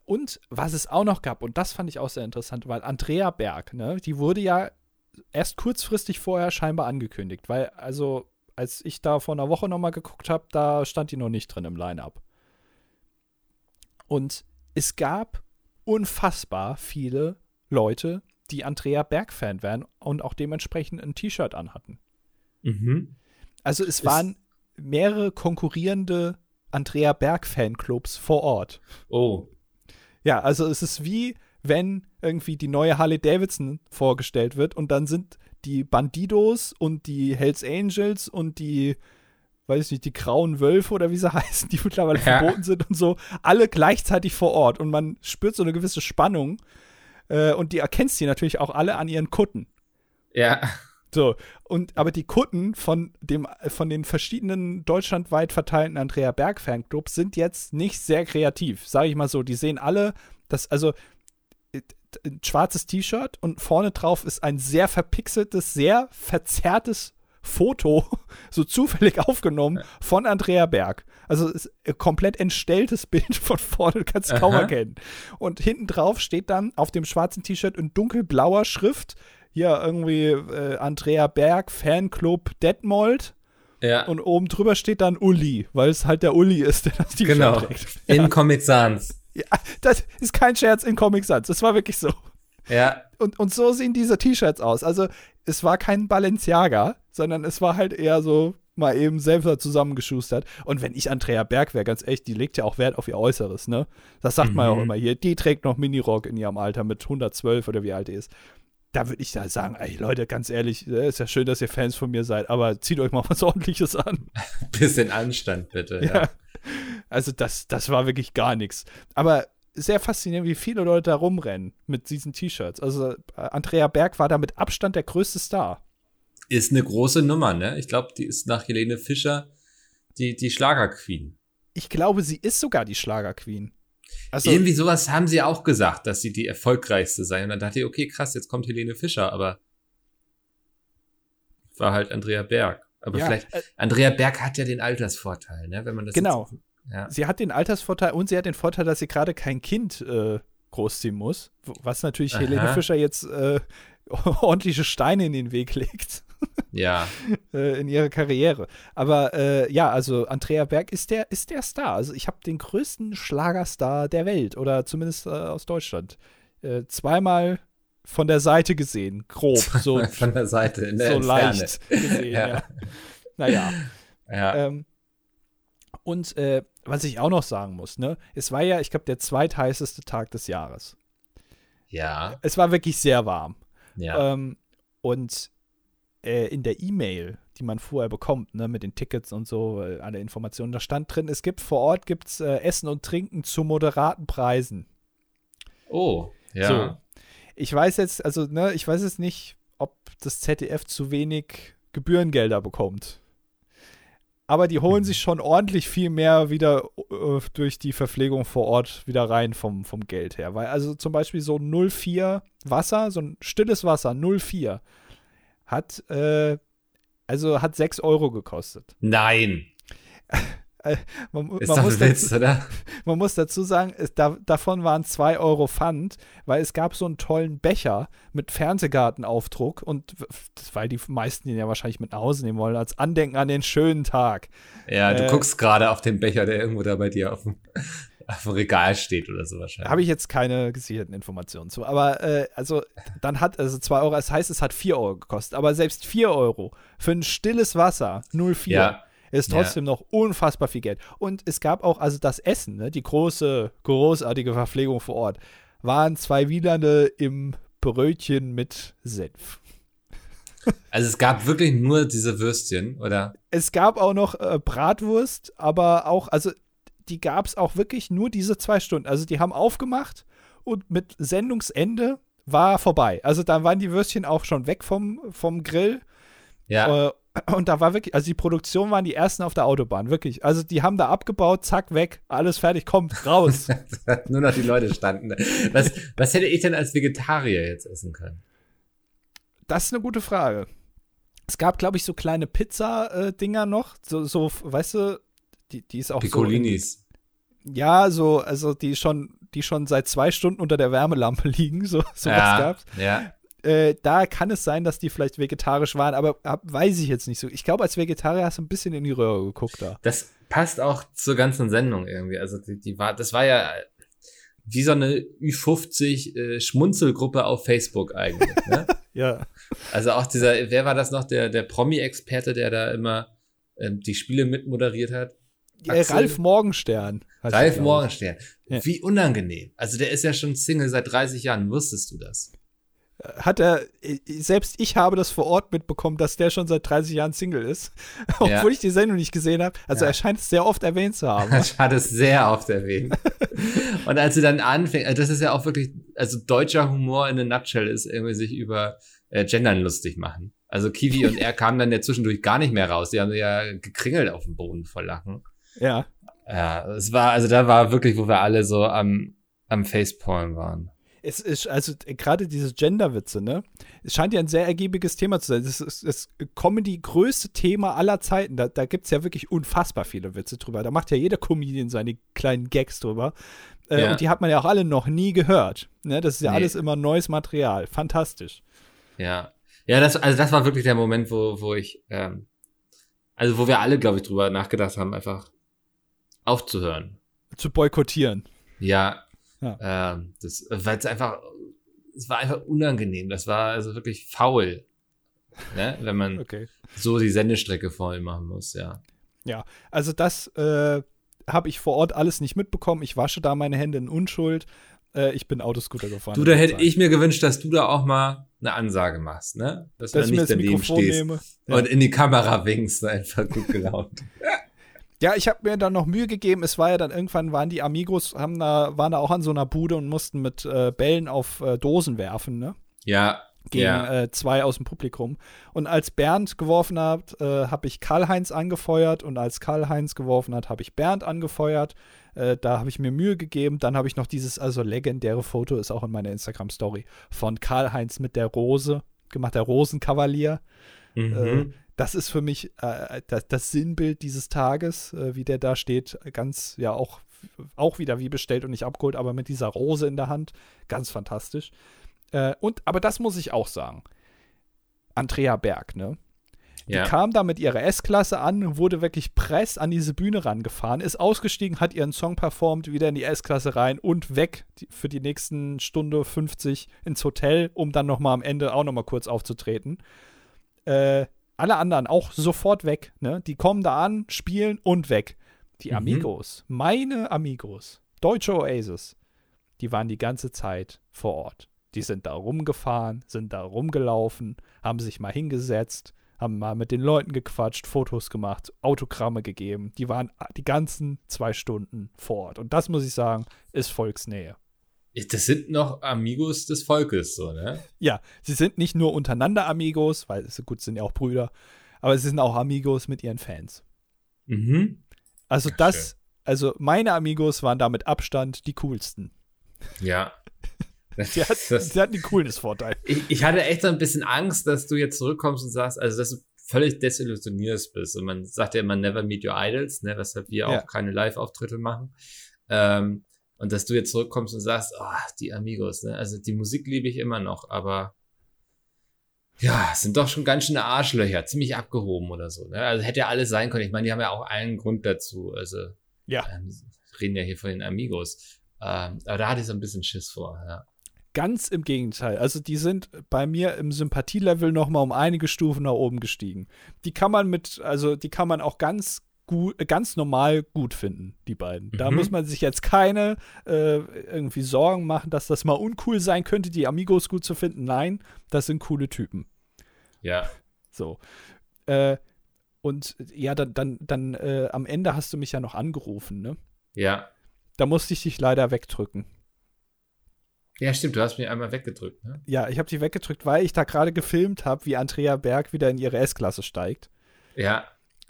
und was es auch noch gab, und das fand ich auch sehr interessant, weil Andrea Berg, ne, die wurde ja erst kurzfristig vorher scheinbar angekündigt, weil, also, als ich da vor einer Woche nochmal geguckt habe, da stand die noch nicht drin im Line-Up. Und es gab unfassbar viele Leute, die Andrea Berg-Fan wären und auch dementsprechend ein T-Shirt anhatten. Mhm. Also es waren mehrere konkurrierende Andrea Berg-Fanclubs vor Ort. Oh. Ja, also es ist wie, wenn irgendwie die neue Harley Davidson vorgestellt wird und dann sind die Bandidos und die Hells Angels und die, weiß ich nicht, die Grauen Wölfe oder wie sie (laughs) heißen, die mittlerweile ja. verboten sind und so, alle gleichzeitig vor Ort und man spürt so eine gewisse Spannung äh, und die erkennst die natürlich auch alle an ihren Kutten. Ja. So, und aber die Kunden von dem, von den verschiedenen deutschlandweit verteilten Andrea Berg Fanclubs sind jetzt nicht sehr kreativ, sage ich mal so. Die sehen alle, dass, also ein schwarzes T-Shirt und vorne drauf ist ein sehr verpixeltes, sehr verzerrtes Foto, (laughs) so zufällig aufgenommen, von Andrea Berg. Also ist ein komplett entstelltes (laughs) Bild von vorne, du kannst es kaum erkennen. Und hinten drauf steht dann auf dem schwarzen T-Shirt in dunkelblauer Schrift hier irgendwie äh, Andrea Berg, Fanclub Detmold. Ja. Und oben drüber steht dann Uli, weil es halt der Uli ist, der das T-Shirt genau. trägt. (laughs) In ja. Comic Sans. Ja, das ist kein Scherz in Comic Sans. Das war wirklich so. Ja. Und, und so sehen diese T-Shirts aus. Also, es war kein Balenciaga, sondern es war halt eher so mal eben selber zusammengeschustert. Und wenn ich Andrea Berg wäre, ganz echt, die legt ja auch Wert auf ihr Äußeres, ne? Das sagt mhm. man ja auch immer hier. Die trägt noch Minirock in ihrem Alter mit 112 oder wie alt die ist da würde ich da sagen, ey Leute, ganz ehrlich, äh, ist ja schön, dass ihr Fans von mir seid, aber zieht euch mal was (laughs) ordentliches an. (laughs) Bisschen Anstand, bitte. Ja. ja. Also das, das war wirklich gar nichts. Aber sehr faszinierend, wie viele Leute da rumrennen mit diesen T-Shirts. Also äh, Andrea Berg war da mit Abstand der größte Star. Ist eine große Nummer, ne? Ich glaube, die ist nach Helene Fischer die, die Schlagerqueen. Ich glaube, sie ist sogar die Schlagerqueen. Also, Irgendwie sowas haben sie auch gesagt, dass sie die erfolgreichste sei. Und dann dachte ich, okay, krass, jetzt kommt Helene Fischer, aber war halt Andrea Berg. Aber Ja, vielleicht, äh, Andrea Berg hat ja den Altersvorteil, ne? Wenn man das Genau. Jetzt, ja. Sie hat den Altersvorteil und sie hat den Vorteil, dass sie gerade kein Kind äh, großziehen muss, was natürlich Aha. Helene Fischer jetzt äh, (laughs) ordentliche Steine in den Weg legt ja. (laughs) äh, in ihrer Karriere. Aber äh, ja, also Andrea Berg ist der, ist der Star. Also ich habe den größten Schlagerstar der Welt oder zumindest äh, aus Deutschland. Äh, zweimal von der Seite gesehen, grob, (laughs) so, Von der Seite, in der so Entferne. leicht gesehen. (laughs) Ja. ja. Naja. Ja. Ähm, und äh, was ich auch noch sagen muss, ne, es war ja, ich glaube, der zweitheißeste Tag des Jahres. ja. Es war wirklich sehr warm. Ja. Ähm, und äh, in der E-Mail, die man vorher bekommt, ne, mit den Tickets und so, äh, alle Informationen, da stand drin, es gibt vor Ort gibt's, äh, Essen und Trinken zu moderaten Preisen. Oh. Ja. So. Ich weiß jetzt, also, ne, ich weiß jetzt nicht, ob das ZDF zu wenig Gebührengelder bekommt. Aber die holen Mhm. sich schon ordentlich viel mehr wieder äh, durch die Verpflegung vor Ort wieder rein vom, vom Geld her. Weil also zum Beispiel so 04 Wasser, so ein stilles Wasser, 04, hat, äh, also hat 6 Euro gekostet. Nein. Man, Ist man, doch muss, dazu, Witz, oder? (laughs) man muss dazu sagen, es, da, davon waren 2 Euro Pfand, weil es gab so einen tollen Becher mit Fernsehgartenaufdruck und weil die meisten den ja wahrscheinlich mit nach Hause nehmen wollen, als Andenken an den schönen Tag. Ja, du Äh, guckst gerade auf den Becher, der irgendwo da bei dir auf dem, auf dem Regal steht oder so wahrscheinlich. Habe ich jetzt keine gesicherten Informationen zu. Aber äh, also dann hat, also 2 Euro, das heißt, es hat 4 Euro gekostet. Aber selbst 4 Euro für ein stilles Wasser, 0,4, Ja. ist Ja. trotzdem noch unfassbar viel Geld. Und es gab auch, also das Essen, ne, die große, großartige Verpflegung vor Ort, waren zwei Wielerne im Brötchen mit Senf. Also es gab wirklich nur diese Würstchen, oder? Es gab auch noch äh, Bratwurst, aber auch, also die gab es auch wirklich nur diese zwei Stunden. Also die haben aufgemacht und mit Sendungsende war vorbei. Also dann waren die Würstchen auch schon weg vom, vom Grill. Ja. Äh, und da war wirklich, also die Produktion waren die ersten auf der Autobahn, wirklich. Also die haben da abgebaut, zack, weg, alles fertig, kommt raus. (laughs) Nur noch die Leute standen. da. Was, was hätte ich denn als Vegetarier jetzt essen können? das ist eine gute Frage. Es gab, glaube ich, so kleine Pizza-Dinger noch. So, so, weißt du, die, die ist auch so. Piccolinis. in- Ja, so, also die schon, die schon seit zwei Stunden unter der Wärmelampe (laughs) liegen, so sowas ja, gab's. ja. Äh, da kann es sein, dass die vielleicht vegetarisch waren, aber hab, weiß ich jetzt nicht so. Ich glaube, als Vegetarier hast du ein bisschen in die Röhre geguckt da. Das passt auch zur ganzen Sendung irgendwie. Also die, die war, das war ja wie so eine Ü50 äh, Schmunzelgruppe auf Facebook eigentlich. (laughs) Ne? Ja. Also auch dieser, wer war das noch, der, der Promi-Experte, der da immer ähm, die Spiele mitmoderiert hat? Äh? Ralf Morgenstern. er, Ralf. Morgenstern. Ja. Wie unangenehm. Also der ist ja schon Single seit 30 Jahren. Wusstest du das? Hat er, selbst ich habe das vor Ort mitbekommen, dass der schon seit 30 Jahren Single ist. (laughs) Ja. Obwohl ich die Sendung nicht gesehen habe. Also Ja. er scheint es sehr oft erwähnt zu haben. Ich hatte es sehr oft erwähnt. (laughs) und als sie dann anfängt, also das ist ja auch wirklich, also deutscher Humor in a nutshell ist irgendwie sich über äh, Gendern lustig machen. Also Kiwi und (laughs) er kamen dann ja zwischendurch gar nicht mehr raus. Die haben ja gekringelt auf dem Boden vor Lachen. Ja. Ja, es war, also da war wirklich, wo wir alle so am, am Facepalm waren. Es ist, also gerade diese Gender-Witze, ne? Es scheint ja ein sehr ergiebiges Thema zu sein. Das ist das Comedy größte Thema aller Zeiten. Da, da gibt es ja wirklich unfassbar viele Witze drüber. Da macht ja jeder Comedian seine kleinen Gags drüber. Äh, Ja. Und die hat man ja auch alle noch nie gehört. Ne? Das ist ja Nee. alles immer neues Material. Fantastisch. Ja. Ja, das, also das war wirklich der Moment, wo, wo ich, ähm, also wo wir alle, glaube ich, drüber nachgedacht haben, einfach aufzuhören. Zu boykottieren. Ja. Ja. Ähm, das, weil es einfach, es war einfach unangenehm. Das war also wirklich faul. Ne? Wenn man Okay. so die Sendestrecke voll machen muss, ja. Also das äh, habe ich vor Ort alles nicht mitbekommen. Ich wasche da meine Hände in Unschuld. Äh, ich bin Autoscooter gefahren. Du, da hätte Zeit. ich mir gewünscht, dass du da auch mal eine Ansage machst, ne? Dass, dass du mir nicht daneben Mikrofon stehst nehme. Ja. und in die Kamera winkst, einfach gut gelaunt. (laughs) Ja, ich habe mir dann noch Mühe gegeben. Es war ja dann irgendwann waren die Amigos haben da waren da auch an so einer Bude und mussten mit äh, Bällen auf äh, Dosen werfen, ne? ja, Gegen ja. äh, zwei aus dem Publikum. Und als Bernd geworfen hat, äh, habe ich Karl-Heinz angefeuert und als Karl-Heinz geworfen hat, habe ich Bernd angefeuert. Äh, da habe ich mir Mühe gegeben. Dann habe ich noch dieses also legendäre Foto ist auch in meiner Instagram Story von Karl-Heinz mit der Rose gemacht, der Rosenkavalier. Mhm. Äh, das ist für mich äh, das, das, Sinnbild dieses Tages, äh, wie der da steht, ganz, ja, auch, auch wieder wie bestellt und nicht abgeholt, aber mit dieser Rose in der Hand. Ganz fantastisch. Äh, und, aber das muss ich auch sagen. Andrea Berg, ne? Die ja. kam da mit ihrer S-Klasse an, wurde wirklich press an diese Bühne rangefahren, ist ausgestiegen, hat ihren Song performt, wieder in die S-Klasse rein und weg für die nächsten Stunde 50 ins Hotel, um dann nochmal am Ende auch nochmal kurz aufzutreten. Äh, alle anderen auch sofort weg, ne? Die kommen da an, spielen und weg. Die mhm. Amigos, meine Amigos, deutsche Oasis, die waren die ganze Zeit vor Ort. Die sind da rumgefahren, sind da rumgelaufen, haben sich mal hingesetzt, haben mal mit den Leuten gequatscht, Fotos gemacht, Autogramme gegeben. Die waren die ganzen zwei Stunden vor Ort. Und das muss ich sagen, ist Volksnähe. Das sind noch Amigos des Volkes, so, ne? Ja, sie sind nicht nur untereinander Amigos, weil gut sind ja auch Brüder, aber sie sind auch Amigos mit ihren Fans. Mhm. Also Ach, das, schön. also meine Amigos waren da mit Abstand die coolsten. Ja. (laughs) sie, hat, sie hatten den Coolness-Vorteil. Ich, ich, hatte echt so ein bisschen Angst, dass du jetzt zurückkommst und sagst, also dass du völlig desillusioniert bist. Und man sagt ja immer never meet your idols, ne, weshalb wir ja. auch keine Live-Auftritte machen. Ähm, und dass du jetzt zurückkommst und sagst, oh, die Amigos, ne? Also die Musik liebe ich immer noch, aber ja, sind doch schon ganz schöne Arschlöcher, ziemlich abgehoben oder so. Ne? Also hätte ja alles sein können. Ich meine, die haben ja auch allen Grund dazu. Also ja. Ähm, reden ja hier von den Amigos. Ähm, aber da hatte ich so ein bisschen Schiss vor, ja. Ganz im Gegenteil. Also die sind bei mir im Sympathielevel noch mal um einige Stufen nach oben gestiegen. Die kann man mit, also die kann man auch ganz gut, ganz normal gut finden, die beiden. Mhm. Da muss man sich jetzt keine äh, irgendwie Sorgen machen, dass das mal uncool sein könnte, die Amigos gut zu finden. Nein, das sind coole Typen. Ja. So. Äh, und ja, dann, dann, dann äh, am Ende hast du mich ja noch angerufen, ne? Ja. Da musste ich dich leider wegdrücken. Ja, stimmt, du hast mich einmal weggedrückt, ne? Ja, ich habe sie weggedrückt, weil ich da gerade gefilmt habe, wie Andrea Berg wieder in ihre S-Klasse steigt. Ja.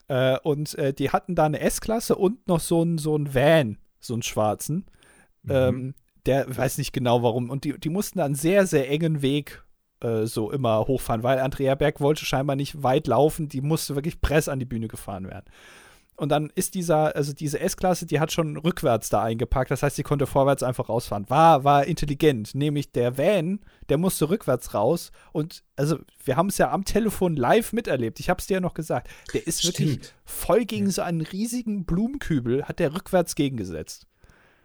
Äh, und äh, die hatten da eine S-Klasse und noch so einen so Van, so einen schwarzen. Mhm. Ähm, der weiß nicht genau warum. Und die, die mussten da einen sehr, sehr engen Weg äh, so immer hochfahren, weil Andrea Berg wollte scheinbar nicht weit laufen, die musste wirklich press an die Bühne gefahren werden. Und dann ist dieser, also diese S-Klasse, die hat schon rückwärts da eingepackt. Das heißt, sie konnte vorwärts einfach rausfahren. War, war intelligent. Nämlich der Van, der musste rückwärts raus. Und also, wir haben es ja am Telefon live miterlebt. Ich habe es dir ja noch gesagt. Der ist Stimmt. wirklich voll gegen so einen riesigen Blumenkübel, hat der rückwärts gegengesetzt.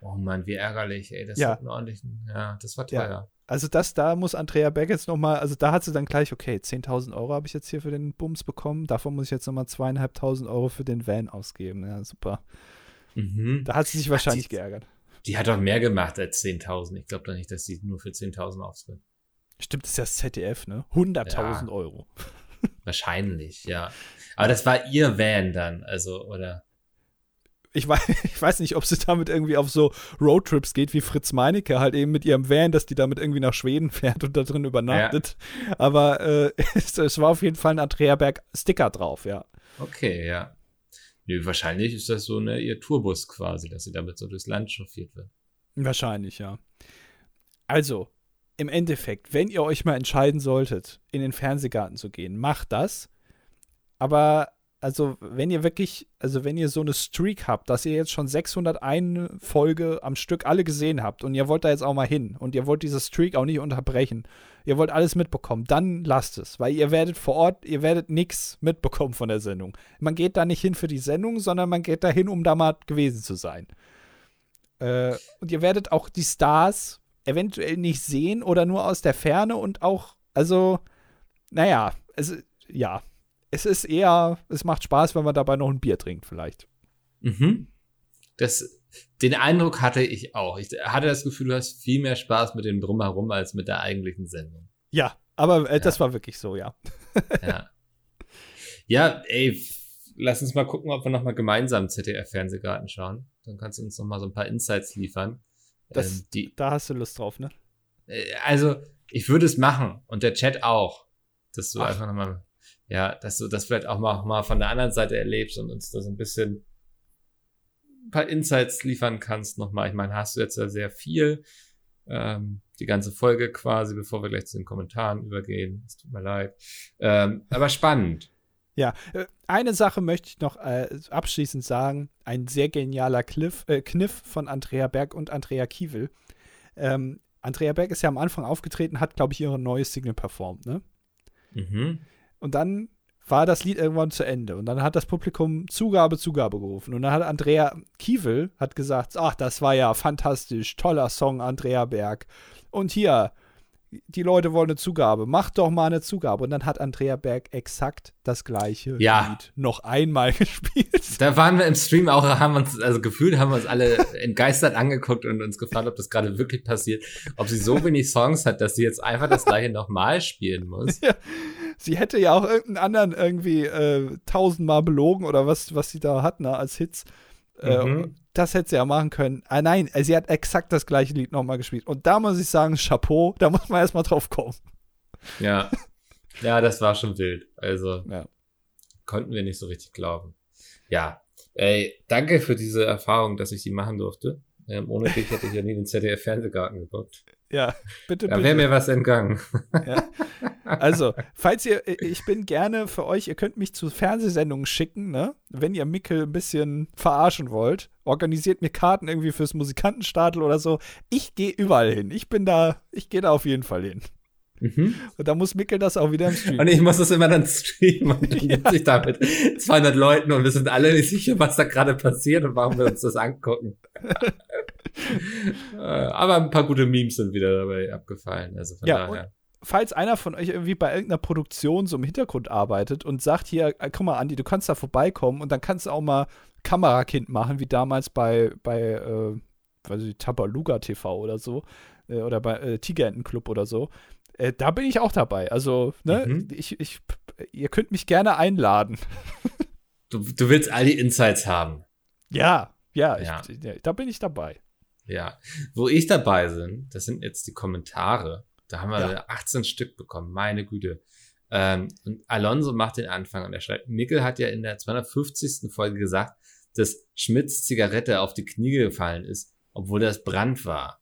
Oh Mann, wie ärgerlich, ey. Das ja. hat einen ordentlichen, ja, das war teuer. Ja. Also das, da muss Andrea Beck jetzt nochmal, also da hat sie dann gleich, okay, 10.000 Euro habe ich jetzt hier für den Bums bekommen, davon muss ich jetzt nochmal zweieinhalbtausend Euro für den Van ausgeben. Ja, super. Mhm. Da hat sie sich wahrscheinlich die, geärgert. Die hat doch mehr gemacht als 10.000. Ich glaube doch nicht, dass sie nur für 10.000 auftritt. Stimmt, das ist ja das ZDF, ne? 100.000 ja. Euro. (laughs) Wahrscheinlich, ja. Aber das war ihr Van dann, also, oder? Ich weiß, (laughs) ich weiß nicht, ob sie damit irgendwie auf so Roadtrips geht, wie Fritz Meinecke, halt eben mit ihrem Van, dass die damit irgendwie nach Schweden (laughs) fährt und da drin übernachtet. Ja. Aber äh, (laughs) es, es, war auf jeden Fall ein Andrea Berg-Sticker drauf, ja. Okay, ja. Nö, wahrscheinlich ist das so eine, ihr Tourbus quasi, dass sie damit so durchs Land chauffiert wird. Wahrscheinlich, ja. Also, im Endeffekt, wenn ihr euch mal entscheiden solltet, in den Fernsehgarten zu gehen, macht das. Aber also wenn ihr wirklich, also wenn ihr so eine Streak habt, dass ihr jetzt schon 601 Folge am Stück alle gesehen habt und ihr wollt da jetzt auch mal hin und ihr wollt diese Streak auch nicht unterbrechen, ihr wollt alles mitbekommen, dann lasst es, weil ihr werdet vor Ort, ihr werdet nichts mitbekommen von der Sendung. Man geht da nicht hin für die Sendung, sondern man geht da hin, um da mal gewesen zu sein. Äh, und ihr werdet auch die Stars eventuell nicht sehen oder nur aus der Ferne und auch, also, naja, es, ja, es ist eher, es macht Spaß, wenn man dabei noch ein Bier trinkt, vielleicht. Mhm. Das, den Eindruck hatte ich auch. Ich hatte das Gefühl, du hast viel mehr Spaß mit dem Drumherum als mit der eigentlichen Sendung. Ja, aber äh, ja. das war wirklich so, ja. (laughs) ja. Ja, ey, lass uns mal gucken, ob wir nochmal gemeinsam ZDF-Fernsehgarten schauen. Dann kannst du uns nochmal so ein paar Insights liefern. Das, ähm, die, da hast du Lust drauf, ne? Äh, also, ich würde es machen und der Chat auch. Dass du Ach. einfach nochmal ja, dass du das vielleicht auch mal, mal von der anderen Seite erlebst und uns da so ein bisschen ein paar Insights liefern kannst nochmal. Ich meine, hast du jetzt ja sehr viel, ähm, die ganze Folge quasi, bevor wir gleich zu den Kommentaren übergehen. Es tut mir leid. Ähm, aber spannend. Ja, äh, eine Sache möchte ich noch äh, abschließend sagen. Ein sehr genialer Cliff, äh, Kniff von Andrea Berg und Andrea Kiewel. Ähm, Andrea Berg ist ja am Anfang aufgetreten, hat, glaube ich, ihre neue Single performt, ne? Mhm. Und dann war das Lied irgendwann zu Ende. Und dann hat das Publikum Zugabe, Zugabe gerufen. Und dann hat Andrea Kiewel hat gesagt, ach, das war ja fantastisch, toller Song, Andrea Berg. Und hier, die Leute wollen eine Zugabe, macht doch mal eine Zugabe. Und dann hat Andrea Berg exakt das gleiche Ja. Lied noch einmal (laughs) gespielt. Da waren wir im Stream auch, haben uns, also gefühlt haben wir uns alle entgeistert angeguckt und uns gefragt, ob das gerade wirklich passiert. Ob sie so wenig Songs hat, dass sie jetzt einfach das gleiche nochmal spielen muss. Sie hätte ja auch irgendeinen anderen irgendwie äh, tausendmal belogen oder was, was sie da hat, ne, als Hits. Äh, Mhm. Das hätte sie ja machen können. Ah, nein, sie hat exakt das gleiche Lied nochmal gespielt. Und da muss ich sagen, Chapeau, da muss man erstmal drauf kommen. Ja. (laughs) Ja, das war schon wild. Also Ja. konnten wir nicht so richtig glauben. Ja. Ey, danke für diese Erfahrung, dass ich die machen durfte. Ähm, ohne dich hätte ich ja nie den ZDF-Fernsehgarten geguckt. Ja, bitte, Da wäre mir was entgangen. Also, falls ihr, ich bin gerne für euch, ihr könnt mich zu Fernsehsendungen schicken, ne? Wenn ihr Mickel ein bisschen verarschen wollt, organisiert mir Karten irgendwie fürs Musikantenstadel oder so. Ich gehe überall hin. Ich bin da, ich gehe da auf jeden Fall hin. Mhm. Und da muss Mickel das auch wieder im Stream. Und ich muss das immer dann streamen (laughs) und dann sitze ich da mit 200 Leuten und wir sind alle nicht sicher, was da gerade passiert und warum wir uns das angucken. (laughs) Äh, Aber ein paar gute Memes sind wieder dabei abgefallen. Also von Ja, daher. falls einer von euch irgendwie bei irgendeiner Produktion so im Hintergrund arbeitet und sagt hier, äh, guck mal, Andi, du kannst da vorbeikommen und dann kannst du auch mal Kamerakind machen, wie damals bei, bei äh, weiß ich, Tabaluga TV oder so, äh, oder bei äh, Tigerentenclub oder so. Äh, da bin ich auch dabei. Also, ne, Mhm. ich, ich, ihr könnt mich gerne einladen. Du, du willst all die Insights haben. Ja, ja, Ja. Ich, ja, da bin ich dabei. Ja. Wo ich dabei bin, das sind jetzt die Kommentare. Da haben wir Ja. 18 Stück bekommen. Meine Güte. Ähm, und Alonso macht den Anfang und er schreibt, Mikkel hat ja in der 250. Folge gesagt, dass Schmidts Zigarette auf die Knie gefallen ist, obwohl das Brand war.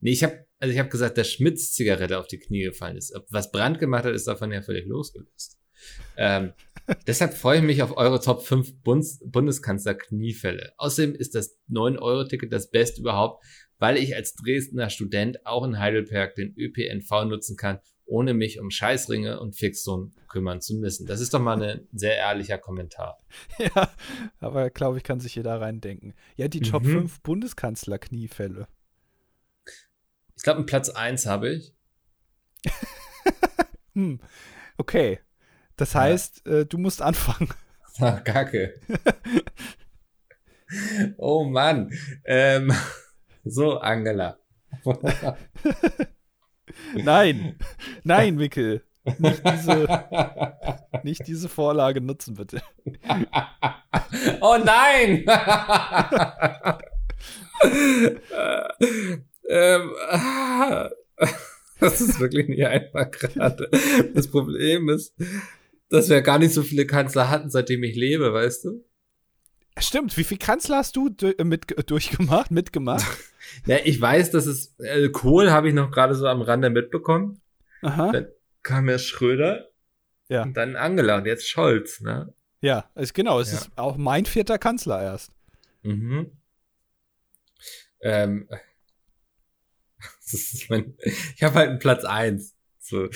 Nee, ich habe also ich habe gesagt, dass Schmidts Zigarette auf die Knie gefallen ist. Ob was Brand gemacht hat, ist davon ja völlig losgelöst. Ähm, deshalb freue ich mich auf eure Top 5 Bundes Bundeskanzler-Kniefälle. Außerdem ist das 9-Euro-Ticket das Beste überhaupt, weil ich als Dresdner Student auch in Heidelberg den ÖPNV nutzen kann, ohne mich um Scheißringe und Fixzonen kümmern zu müssen. Das ist doch mal ein sehr ehrlicher Kommentar. (laughs) Ja, aber glaube ich, kann sich jeder reindenken. Ja, die Top Mhm. 5 Bundeskanzler-Kniefälle. Ich glaube, einen Platz 1 habe ich. (laughs) Hm, okay. Das Ja. heißt, äh, du musst (laughs) anfangen. Ah, Kacke. oh Mann. Ähm, (laughs) so, Angela. (laughs) Nein, nein, Mikkel. Nicht diese, nicht diese Vorlage nutzen, bitte. oh nein! ähm, das ist wirklich nicht einfach gerade. Das Problem ist, dass wir gar nicht so viele Kanzler hatten, seitdem ich lebe, weißt du? Stimmt, wie viel Kanzler hast du äh, mit, durchgemacht, mitgemacht? (laughs) Ja, ich weiß, dass es äh, Kohl habe ich noch gerade so am Rande mitbekommen. Aha. Dann kam erst Schröder Ja. und dann Angela und jetzt Scholz, ne? Ja, ist, genau, es Ja. ist auch mein vierter Kanzler erst. Mhm. Ähm, (laughs) mein, (laughs) ich habe halt einen Platz eins. So.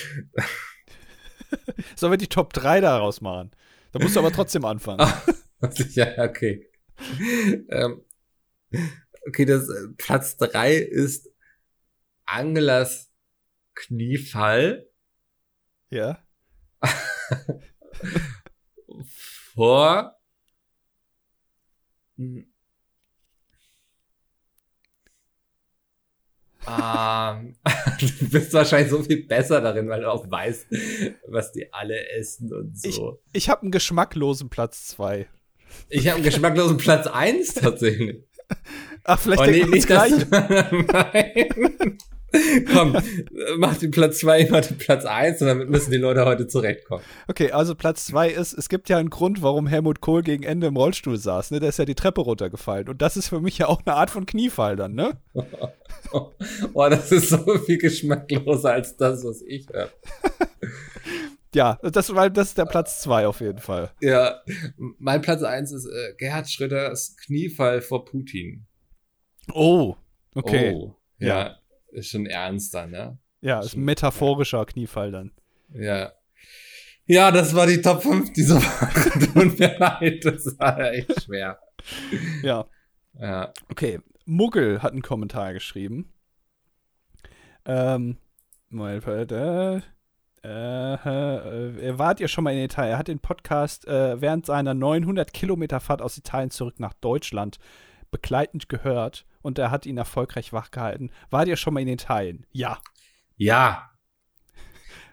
(laughs) Sollen wir die Top 3 daraus machen? Da musst du aber trotzdem anfangen. (laughs) ja, okay. Ähm, okay, das äh, Platz drei ist Angelas Kniefall Ja. (laughs) vor Ähm, du (laughs) bist wahrscheinlich so viel besser darin, weil du auch weißt, was die alle essen und so. Ich habe einen geschmacklosen Platz 2. Ich, habe einen geschmacklosen Platz eins tatsächlich. Ach, (laughs) vielleicht Oh, denken wir uns gleich. (laughs) (laughs) Komm, mach den Platz zwei, ich mach den Platz eins und damit müssen die Leute heute zurechtkommen. Okay, also Platz 2 ist, es gibt ja einen Grund, warum Helmut Kohl gegen Ende im Rollstuhl saß. Ne? Der ist ja die Treppe runtergefallen. Und das ist für mich ja auch eine Art von Kniefall dann, ne? (laughs) Oh, das ist so viel geschmackloser als das, was ich habe. (laughs) Ja, das, weil das ist der Platz zwei auf jeden Fall. Ja, mein Platz eins ist äh, Gerhard Schröders Kniefall vor Putin. Oh, okay. Oh, ja, Ja. Ist schon ernster, ne? Ja, ist ein metaphorischer Kniefall dann. Ja. Ja, das war die Top 5 diese Woche. (laughs) Tut mir leid, das war echt schwer. Ja. Ja. Okay, Muggel hat einen Kommentar geschrieben. Ähm, Moment, äh, äh, wart ihr schon mal in Italien? Er hat den Podcast äh, während seiner 900 Kilometer Fahrt aus Italien zurück nach Deutschland begleitend gehört und er hat ihn erfolgreich wachgehalten. Wart ihr schon mal in Italien? Ja. Ja.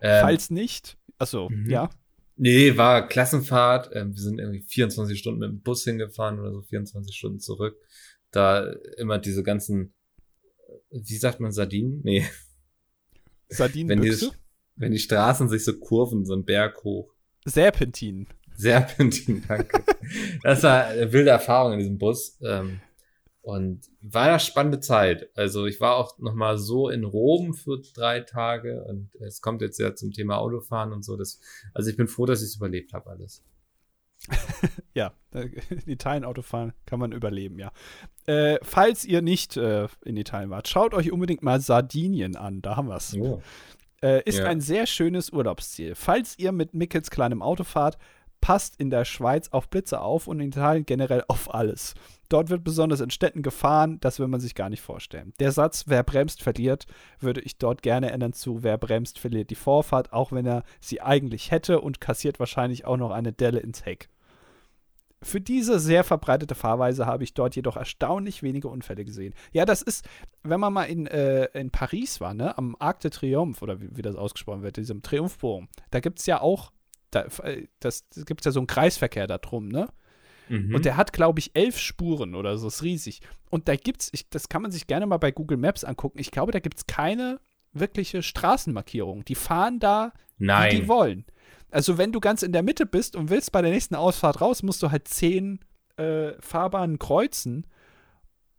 Ähm, Falls nicht, achso, mhm. ja. nee, war Klassenfahrt. Ähm, wir sind irgendwie 24 Stunden mit dem Bus hingefahren oder so 24 Stunden zurück. Da immer diese ganzen, wie sagt man, Sardinen? Nee. Wenn die, wenn die Straßen sich so kurven, so einen Berg hoch. Serpentin. Serpentin, (laughs) danke. das war eine wilde Erfahrung in diesem Bus. Ähm, und war eine spannende Zeit. Also ich war auch noch mal so in Rom für drei Tage und es kommt jetzt ja zum Thema Autofahren und so. Das, also ich bin froh, dass ich es überlebt habe alles. (laughs) Ja, äh, (laughs) in Italien Autofahren kann man überleben, ja. Äh, falls ihr nicht äh, in Italien wart, schaut euch unbedingt mal Sardinien an, da haben wir es. Oh. Äh, ist Ja. ein sehr schönes Urlaubsziel. Falls ihr mit Mickels kleinem Auto fahrt, passt in der Schweiz auf Blitze auf und in Italien generell auf alles. Dort wird besonders in Städten gefahren, das will man sich gar nicht vorstellen. Der Satz, wer bremst, verliert, würde ich dort gerne ändern zu, wer bremst, verliert die Vorfahrt, auch wenn er sie eigentlich hätte und kassiert wahrscheinlich auch noch eine Delle ins Heck. Für diese sehr verbreitete Fahrweise habe ich dort jedoch erstaunlich wenige Unfälle gesehen. Ja, das ist, wenn man mal in, äh, in Paris war, ne, am Arc de Triomphe, oder wie, wie das ausgesprochen wird, diesem Triumphbogen, da gibt es ja auch, da, äh, das, das gibt es ja so einen Kreisverkehr da drum, ne? Mhm. Und der hat, glaube ich, elf Spuren oder so, ist riesig. Und da gibt's, ich, das kann man sich gerne mal bei Google Maps angucken. Ich glaube, da gibt es keine wirkliche Straßenmarkierung. Die fahren da, wie die Nein. wollen. Also, wenn du ganz in der Mitte bist und willst bei der nächsten Ausfahrt raus, musst du halt zehn äh, Fahrbahnen kreuzen.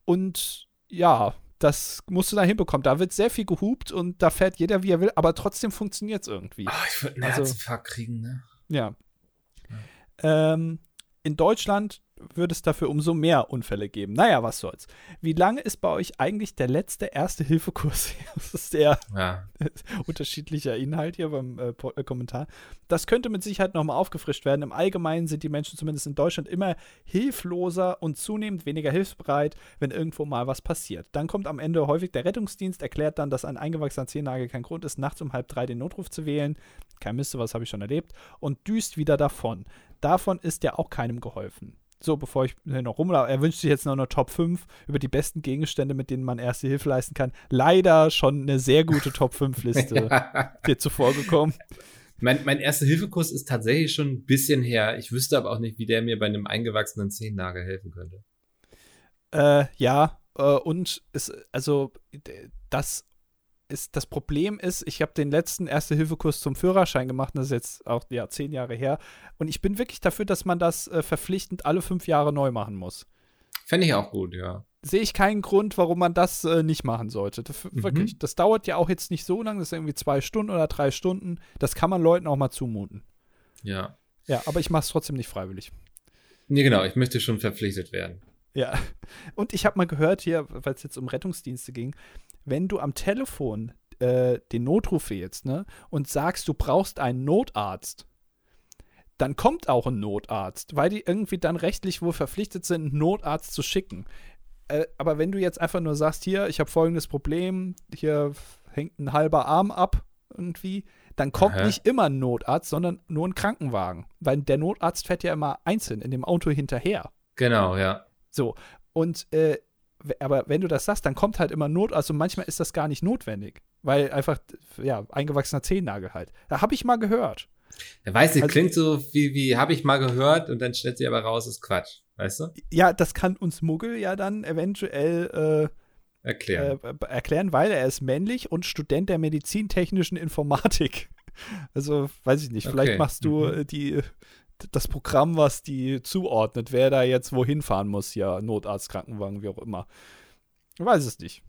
Und ja, das musst du da hinbekommen. Da wird sehr viel gehupt und da fährt jeder, wie er will, aber trotzdem funktioniert es irgendwie. Ah, ich würde einen Also- Herzinfarkt kriegen, ne? Ja. Ähm, in Deutschland würde es dafür umso mehr Unfälle geben. Naja, was soll's. Wie lange ist bei euch eigentlich der letzte Erste-Hilfe-Kurs? (laughs) Das ist sehr Ja. (laughs) unterschiedlicher Inhalt hier beim äh, äh, Kommentar. Das könnte mit Sicherheit nochmal aufgefrischt werden. Im Allgemeinen sind die Menschen zumindest in Deutschland immer hilfloser und zunehmend weniger hilfsbereit, wenn irgendwo mal was passiert. Dann kommt am Ende häufig der Rettungsdienst, erklärt dann, dass ein eingewachsener Zehennagel kein Grund ist, nachts um halb drei den Notruf zu wählen. Kein Mist, was habe ich schon erlebt. Und düst wieder davon. Davon ist ja auch keinem geholfen. So, bevor ich noch rumlaufe, er wünscht sich jetzt noch eine Top 5 über die besten Gegenstände, mit denen man erste Hilfe leisten kann. Leider schon eine sehr gute Top 5 Liste (laughs) dir zuvor gekommen. Mein, mein erster Hilfekurs ist tatsächlich schon ein bisschen her. Ich wüsste aber auch nicht, wie der mir bei einem eingewachsenen Zehennagel helfen könnte. Äh, ja, äh, und es, also das ist das Problem ist, ich habe den letzten Erste-Hilfe-Kurs zum Führerschein gemacht, das ist jetzt auch ja zehn Jahre her. Und ich bin wirklich dafür, dass man das äh, verpflichtend alle fünf Jahre neu machen muss. Fände ich auch gut, ja. Sehe ich keinen Grund, warum man das äh, nicht machen sollte. Das, Mhm. Wirklich, das dauert ja auch jetzt nicht so lange, das ist irgendwie zwei Stunden oder drei Stunden. Das kann man Leuten auch mal zumuten. Ja. Ja, aber ich mache es trotzdem nicht freiwillig. Nee, genau, ich möchte schon verpflichtet werden. Ja. Und ich habe mal gehört hier, weil es jetzt um Rettungsdienste ging, wenn du am Telefon äh, den Notruf wählst, ne, und sagst, du brauchst einen Notarzt, dann kommt auch ein Notarzt, weil die irgendwie dann rechtlich wohl verpflichtet sind, einen Notarzt zu schicken. Äh, aber wenn du jetzt einfach nur sagst, hier, ich habe folgendes Problem, hier hängt ein halber Arm ab irgendwie, dann kommt Aha. nicht immer ein Notarzt, sondern nur ein Krankenwagen. Weil der Notarzt fährt ja immer einzeln in dem Auto hinterher. Genau, ja. So, und äh, aber wenn du das sagst, dann kommt halt immer Not, also manchmal ist das gar nicht notwendig, weil einfach, ja, eingewachsener Zehennagel halt. Da habe ich mal gehört. Er weiß nicht, Also- klingt so wie, wie habe ich mal gehört und dann stellt sich aber raus, ist Quatsch. Weißt du? Ja, das kann uns Muggel ja dann eventuell Erklären. äh, äh, erklären, weil er ist männlich und Student der medizintechnischen Informatik. (laughs) Also, weiß ich nicht, vielleicht Okay. machst du Mhm. äh, die, das Programm, was die zuordnet, wer da jetzt wohin fahren muss, ja, Notarzt, Krankenwagen, wie auch immer. Ich weiß es nicht.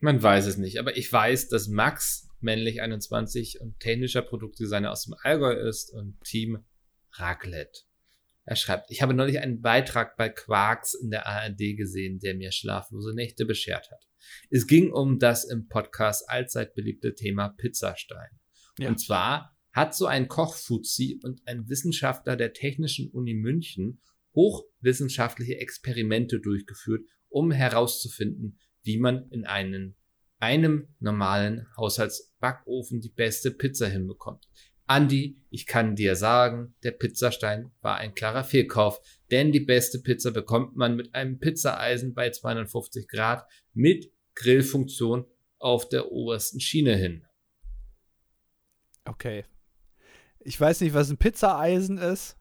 Man weiß es nicht, aber ich weiß, dass Max männlich 21 und technischer Produktdesigner aus dem Allgäu ist und Team Raclette. Er schreibt, ich habe neulich einen Beitrag bei Quarks in der ARD gesehen, der mir schlaflose Nächte beschert hat. Es ging um das im Podcast allzeit beliebte Thema Pizzastein. Ja. Und zwar hat so ein Kochfuzzi und ein Wissenschaftler der Technischen Uni München hochwissenschaftliche Experimente durchgeführt, um herauszufinden, wie man in einen, einem normalen Haushaltsbackofen die beste Pizza hinbekommt. Andi, ich kann dir sagen, der Pizzastein war ein klarer Fehlkauf, denn die beste Pizza bekommt man mit einem Pizzaeisen bei 250 Grad mit Grillfunktion auf der obersten Schiene hin. Okay. Ich weiß nicht, was ein Pizzaeisen ist.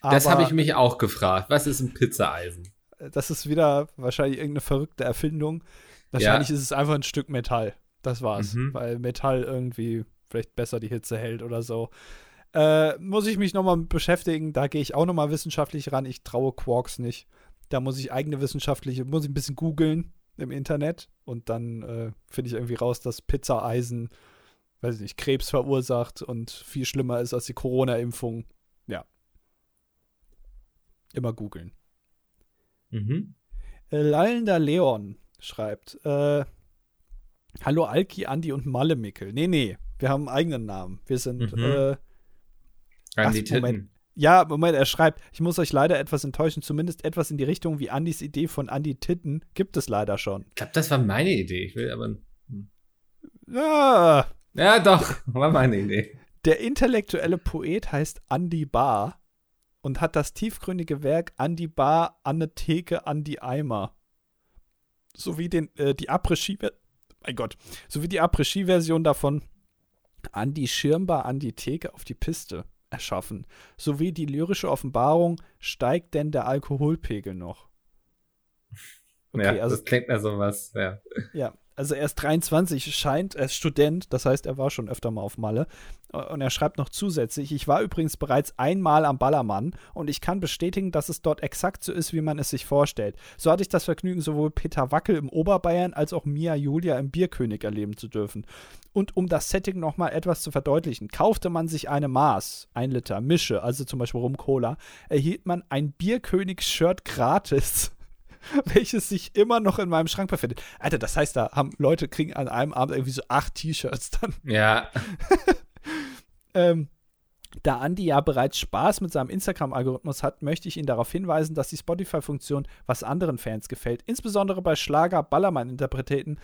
Das habe ich mich auch gefragt. Was ist ein Pizzaeisen? Das ist wieder wahrscheinlich irgendeine verrückte Erfindung. Wahrscheinlich ja. ist es einfach ein Stück Metall. Das war's. Mhm. Weil Metall irgendwie vielleicht besser die Hitze hält oder so. Äh, muss ich mich nochmal beschäftigen. Da gehe ich auch nochmal wissenschaftlich ran. Ich traue Quarks nicht. Da muss ich eigene wissenschaftliche, muss ich ein bisschen googeln im Internet und dann äh, finde ich irgendwie raus, dass Pizzaeisen, weiß ich nicht, Krebs verursacht und viel schlimmer ist als die Corona-Impfung. Ja. Immer googeln. Mhm. Äh, Lallender Leon schreibt, äh, Hallo Alki, Andi und Malemickel. Nee, nee, wir haben einen eigenen Namen. Wir sind mhm. äh, ach, Moment. Ja, Moment, er schreibt, ich muss euch leider etwas enttäuschen, zumindest etwas in die Richtung wie Andys Idee von Andi Titten gibt es leider schon. Ich glaube, das war meine Idee. Ich will aber. Hm. Ja. Ja, doch, war meine Idee. Der intellektuelle Poet heißt Andy Bar und hat das tiefgründige Werk Andy Bar, Anne Theke, Andy Eimer sowie den, äh, die Après-Ski, mein Gott, sowie die Après-Ski-Version davon an die Schirmbar an die Theke auf die Piste erschaffen, sowie die lyrische Offenbarung, steigt denn der Alkoholpegel noch? Okay, ja, also, das klingt ja sowas, ja. Ja, also er ist 23, scheint, er ist Student, das heißt, er war schon öfter mal auf Malle. Und er schreibt noch zusätzlich, ich war übrigens bereits einmal am Ballermann und ich kann bestätigen, dass es dort exakt so ist, wie man es sich vorstellt. So hatte ich das Vergnügen, sowohl Peter Wackel im Oberbayern als auch Mia Julia im Bierkönig erleben zu dürfen. Und um das Setting nochmal etwas zu verdeutlichen, kaufte man sich eine Maß, ein Liter Mische, also zum Beispiel Rum Cola, erhielt man ein Bierkönig-Shirt gratis. (laughs) welches sich immer noch in meinem Schrank befindet. Alter, das heißt, da haben Leute kriegen an einem Abend irgendwie so acht T-Shirts dann. Ja. (laughs) ähm, da Andy ja bereits Spaß mit seinem Instagram-Algorithmus hat, möchte ich ihn darauf hinweisen, dass die Spotify-Funktion was anderen Fans gefällt. Insbesondere bei Schlager-Ballermann-Interpreten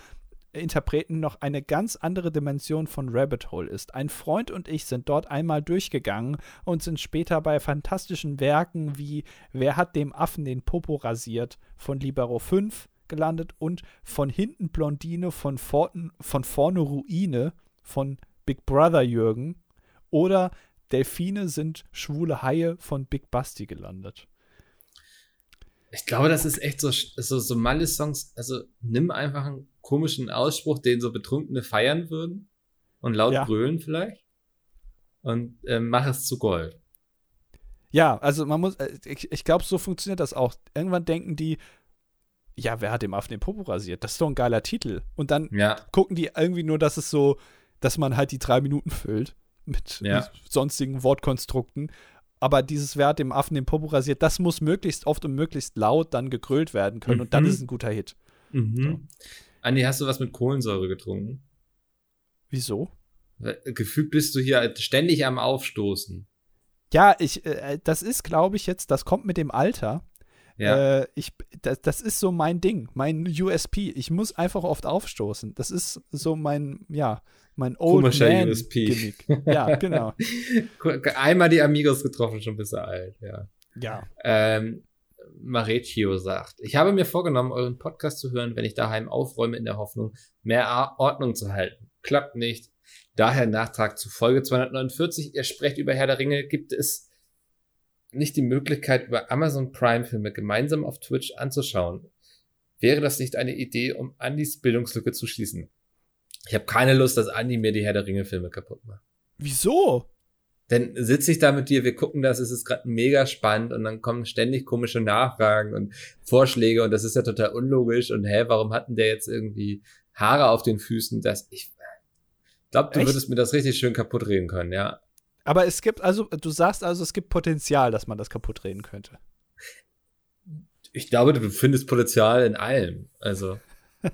Interpreten noch eine ganz andere Dimension von Rabbit Hole ist. Ein Freund und ich sind dort einmal durchgegangen und sind später bei fantastischen Werken wie Wer hat dem Affen den Popo rasiert von Libero 5 gelandet und von hinten Blondine von, Forten, von vorne Ruine von Big Brother Jürgen oder Delfine sind schwule Haie von Big Basti gelandet. Ich glaube, das ist echt so, so, so Malle-Songs. Also nimm einfach einen komischen Ausspruch, den so Betrunkene feiern würden und laut ja. brüllen vielleicht und äh, mach es zu Gold. Ja, also man muss, äh, ich, ich glaube, so funktioniert das auch. Irgendwann denken die, ja, wer hat dem Affen den Popo rasiert? Das ist doch ein geiler Titel. Und dann ja. gucken die irgendwie nur, dass es so, dass man halt die drei Minuten füllt mit, ja. mit sonstigen Wortkonstrukten. Aber dieses Wer hat dem Affen den Popo rasiert, das muss möglichst oft und möglichst laut dann gegrölt werden können. Mhm. Und dann ist es ein guter Hit. Mhm. So. Andi, hast du was mit Kohlensäure getrunken? Wieso? Gefühlt bist du hier ständig am Aufstoßen. Ja, ich, äh, das ist, glaube ich, jetzt, das kommt mit dem Alter. Ja. Äh, ich, das, das ist so mein Ding, mein USP. Ich muss einfach oft aufstoßen. Das ist so mein, ja, mein Old Komischer Man USP. Gimmick. Ja, (laughs) genau. Einmal die Amigos getroffen, schon bist du alt, ja. Ja. Ähm, Marecchio sagt, ich habe mir vorgenommen, euren Podcast zu hören, wenn ich daheim aufräume, in der Hoffnung, mehr Ordnung zu halten. Klappt nicht. Daher Nachtrag zu Folge 249. Ihr sprecht über Herr der Ringe. Gibt es nicht die Möglichkeit, über Amazon Prime Filme gemeinsam auf Twitch anzuschauen? Wäre das nicht eine Idee, um Andys Bildungslücke zu schließen? Ich habe keine Lust, dass Andy mir die Herr der Ringe Filme kaputt macht. Wieso? dann sitze ich da mit dir, wir gucken das, es ist gerade mega spannend und dann kommen ständig komische Nachfragen und Vorschläge und das ist ja total unlogisch und hä, warum hatten der jetzt irgendwie Haare auf den Füßen, dass ich glaube, du Echt? würdest mir das richtig schön kaputt reden können, ja. Aber es gibt, also, du sagst also, es gibt Potenzial, dass man das kaputt reden könnte. Ich glaube, du findest Potenzial in allem. Also, (laughs)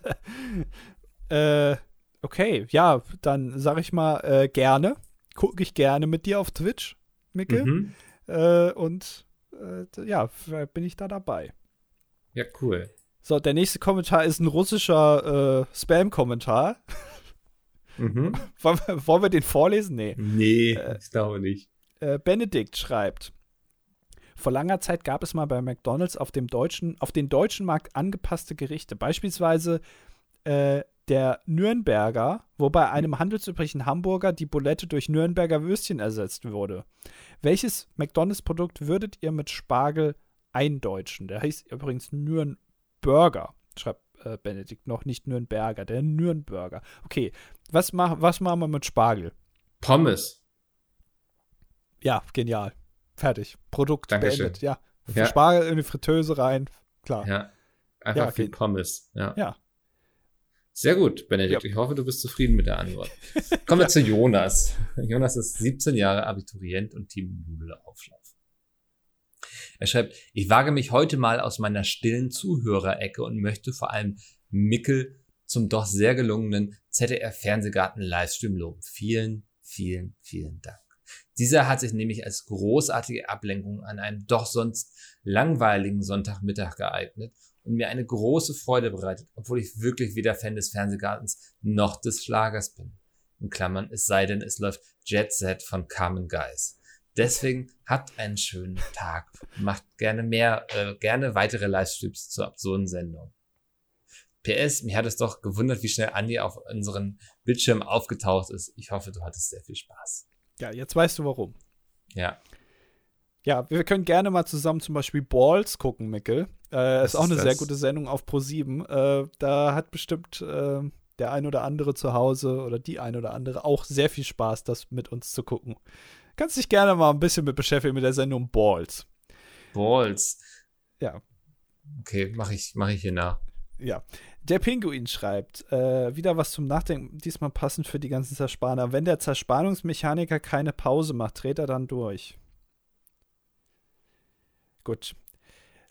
Äh, okay, ja, dann sag ich mal äh, gerne. Gucke ich gerne mit dir auf Twitch, Micke. mhm. Äh, und äh, ja, bin ich da dabei. ja, cool. So, der nächste Kommentar ist ein russischer äh, Spam-Kommentar. Mhm. (laughs) Wollen, wir- wollen wir den vorlesen? Nee. Nee, Äh, ich glaube nicht. Äh, Benedikt schreibt. Vor langer Zeit gab es mal bei McDonalds auf, dem deutschen, auf den deutschen Markt angepasste Gerichte. Beispielsweise äh, der Nürnberger, wo bei einem handelsüblichen Hamburger die Bulette durch Nürnberger Würstchen ersetzt wurde. Welches McDonalds-Produkt würdet ihr mit Spargel eindeutschen? Der heißt übrigens Nürnberger, schreibt äh, Benedikt noch, nicht Nürnberger, der Nürnberger. Okay, was, mach, was machen wir mit Spargel? Pommes. Ja, genial. Fertig. Produkt Dankeschön. beendet. Ja. Ja. Spargel in die Fritteuse rein. Klar. Ja. Einfach Ja, viel okay. Pommes. Ja. Ja. Sehr gut, Benedikt. Ja. Ich hoffe, du bist zufrieden mit der Antwort. Kommen wir zu Jonas. Jonas ist 17 Jahre Abiturient und Team Nudelauflauf. Er schreibt, ich wage mich heute mal aus meiner stillen Zuhörerecke und möchte vor allem Mickel zum doch sehr gelungenen ZDR-Fernsehgarten-Livestream loben. Vielen, vielen, vielen Dank. Dieser hat sich nämlich als großartige Ablenkung an einem doch sonst langweiligen Sonntagmittag geeignet und mir eine große Freude bereitet, obwohl ich wirklich weder Fan des Fernsehgartens noch des Schlagers bin. In Klammern, es sei denn, es läuft Jet Set von Carmen Geis. Deswegen habt einen schönen Tag. Macht gerne mehr, äh, gerne weitere Livestreams zur absurden Sendung. PS, mir hat es doch gewundert, wie schnell Andi auf unseren Bildschirm aufgetaucht ist. Ich hoffe, du hattest sehr viel Spaß. Ja, jetzt weißt du warum. Ja, Ja, wir können gerne mal zusammen zum Beispiel Balls gucken, Mickel. Äh, ist auch ist eine sehr gute Sendung auf Pro7. Äh, da hat bestimmt äh, der ein oder andere zu Hause oder die ein oder andere auch sehr viel Spaß, das mit uns zu gucken. Kannst dich gerne mal ein bisschen mit beschäftigen mit der Sendung Balls. Balls. Ja. Okay, mache ich, mach ich hier nach. Ja. Der Pinguin schreibt, äh, wieder was zum Nachdenken, diesmal passend für die ganzen Zerspaner. Wenn der Zerspannungsmechaniker keine Pause macht, dreht er dann durch. Gut.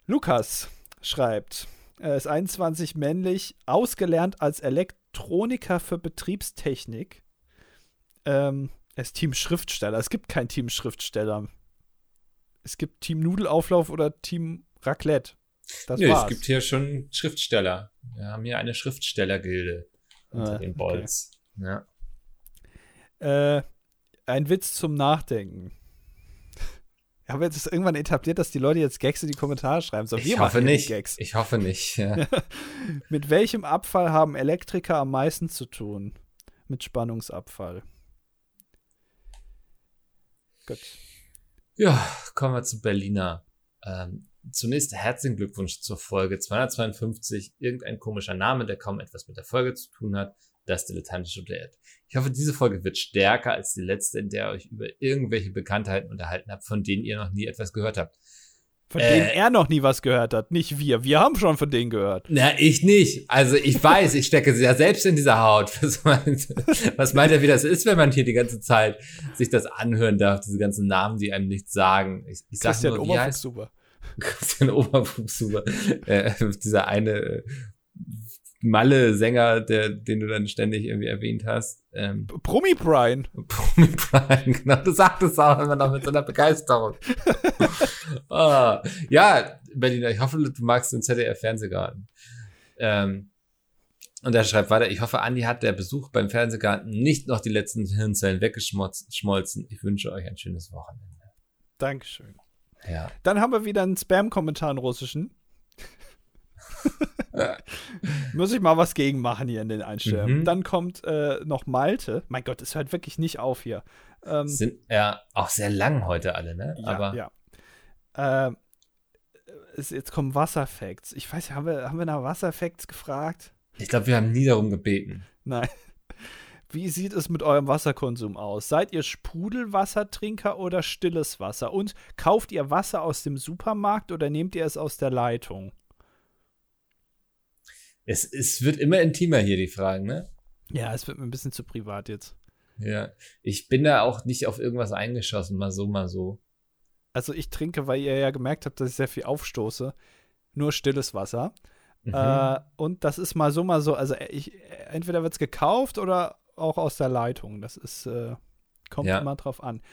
Lukas schreibt, er ist 21 männlich, ausgelernt als Elektroniker für Betriebstechnik. Ähm, er ist Team Schriftsteller. Es gibt kein Team Schriftsteller. Es gibt Team Nudelauflauf oder Team Raclette. Das Nö, war's. es gibt hier schon Schriftsteller. Wir haben hier eine Schriftstellergilde unter Ah, den okay. Balls. Ja. Äh, ein Witz zum Nachdenken. Ich habe jetzt irgendwann etabliert, dass die Leute jetzt Gags in die Kommentare schreiben. So, Ich hoffe nicht. Ich hoffe nicht. Ja. (laughs) Mit welchem Abfall haben Elektriker am meisten zu tun? Mit Spannungsabfall. Gut. ja, kommen wir zu Berliner. Ähm, zunächst herzlichen Glückwunsch zur Folge 252. Irgendein komischer Name, der kaum etwas mit der Folge zu tun hat. Das dilettantische Duett. Ich hoffe, diese Folge wird stärker als die letzte, in der ihr euch über irgendwelche Bekanntheiten unterhalten habt, von denen ihr noch nie etwas gehört habt. Von Äh. denen er noch nie was gehört hat. Nicht wir. Wir haben schon von denen gehört. Na, ich nicht. Also ich weiß, ich stecke ja selbst in dieser Haut. (laughs) Was meint, was meint er, wie das ist, wenn man hier die ganze Zeit sich das anhören darf, diese ganzen Namen, die einem nichts sagen. Ich, ich sag Christian nur, wie heißt Oberfuchshuber. (laughs) Christian Oberfuchshuber. Äh, dieser eine äh, Malle-Sänger, der, den du dann ständig irgendwie erwähnt hast. Ähm, Brummi Brian. (laughs) Promi Brian, genau, du sagtest auch immer noch mit so einer Begeisterung. (laughs) ah, ja, Berliner, ich hoffe, du magst den ZDF-Fernsehgarten. Ähm, und er schreibt weiter, ich hoffe, Andi hat der Besuch beim Fernsehgarten nicht noch die letzten Hirnzellen weggeschmolzen. Ich wünsche euch ein schönes Wochenende. Dankeschön. Ja. Dann haben wir wieder einen Spam-Kommentar in Russischen. (laughs) Muss ich mal was gegen machen hier in den Einstellungen. Mhm. Dann kommt äh, noch Malte. Mein Gott, es hört wirklich nicht auf hier. Ähm, Sind ja auch sehr lang heute alle, ne? ja, Aber ja. Ähm, es, jetzt kommen Wasserfacts. Ich weiß, haben wir, haben wir nach Wasserfacts gefragt? ich glaube, wir haben nie darum gebeten. Nein. Wie sieht es mit eurem Wasserkonsum aus? Seid ihr Sprudelwassertrinker oder stilles Wasser? Und kauft ihr Wasser aus dem Supermarkt oder nehmt ihr es aus der Leitung? Es, es wird immer intimer hier, die Fragen, ne? Ja, es wird mir ein bisschen zu privat jetzt. Ja. Ich bin da auch nicht auf irgendwas eingeschossen, mal so, mal so. Also ich trinke, weil ihr ja gemerkt habt, dass ich sehr viel aufstoße, nur stilles Wasser. Mhm. Äh, und das ist mal so, mal so. Also ich, entweder wird es gekauft oder auch aus der Leitung. Das ist, äh, kommt ja. immer drauf an.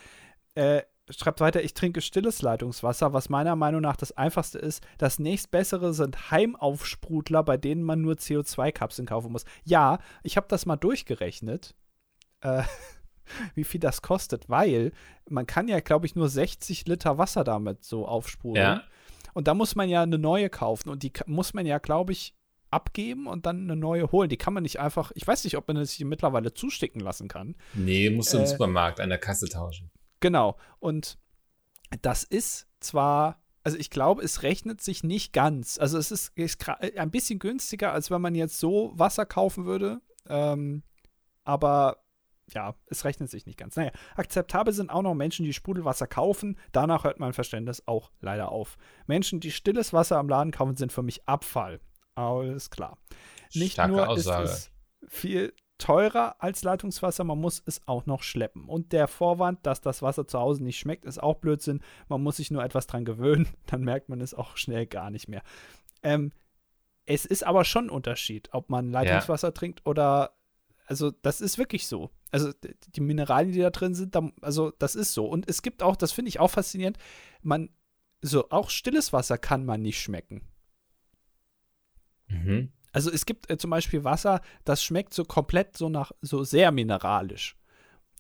Äh, schreibt weiter, ich trinke stilles Leitungswasser, was meiner Meinung nach das einfachste ist. Das nächstbessere sind Heimaufsprudler, bei denen man nur CO2-Kapseln kaufen muss. Ja, ich habe das mal durchgerechnet, äh, (laughs) wie viel das kostet, weil man kann ja, glaube ich, nur 60 Liter Wasser damit so aufsprudeln. Ja. Und da muss man ja eine neue kaufen und die muss man ja, glaube ich, abgeben und dann eine neue holen. Die kann man nicht einfach, ich weiß nicht, ob man sich mittlerweile zusticken lassen kann. Nee, musst du äh, im Supermarkt an der Kasse tauschen. Genau. Und das ist zwar, also ich glaube, es rechnet sich nicht ganz. Also es ist, ist ein bisschen günstiger, als wenn man jetzt so Wasser kaufen würde. Ähm, aber ja, es rechnet sich nicht ganz. Naja, akzeptabel sind auch noch Menschen, die Sprudelwasser kaufen. Danach hört mein Verständnis auch leider auf. Menschen, die stilles Wasser am Laden kaufen, sind für mich Abfall. Alles klar. Nicht Starke nur Aussage. ist es viel teurer als Leitungswasser, man muss es auch noch schleppen. Und der Vorwand, dass das Wasser zu Hause nicht schmeckt, ist auch Blödsinn. Man muss sich nur etwas dran gewöhnen, (laughs) dann merkt man es auch schnell gar nicht mehr. Ähm, es ist aber schon ein Unterschied, ob man Leitungswasser ja. trinkt oder also das ist wirklich so. Also die Mineralien, die da drin sind, da, also das ist so. Und es gibt auch, das finde ich auch faszinierend, man, so auch stilles Wasser kann man nicht schmecken. Mhm. Also es gibt äh, zum Beispiel Wasser, das schmeckt so komplett so nach, so sehr mineralisch.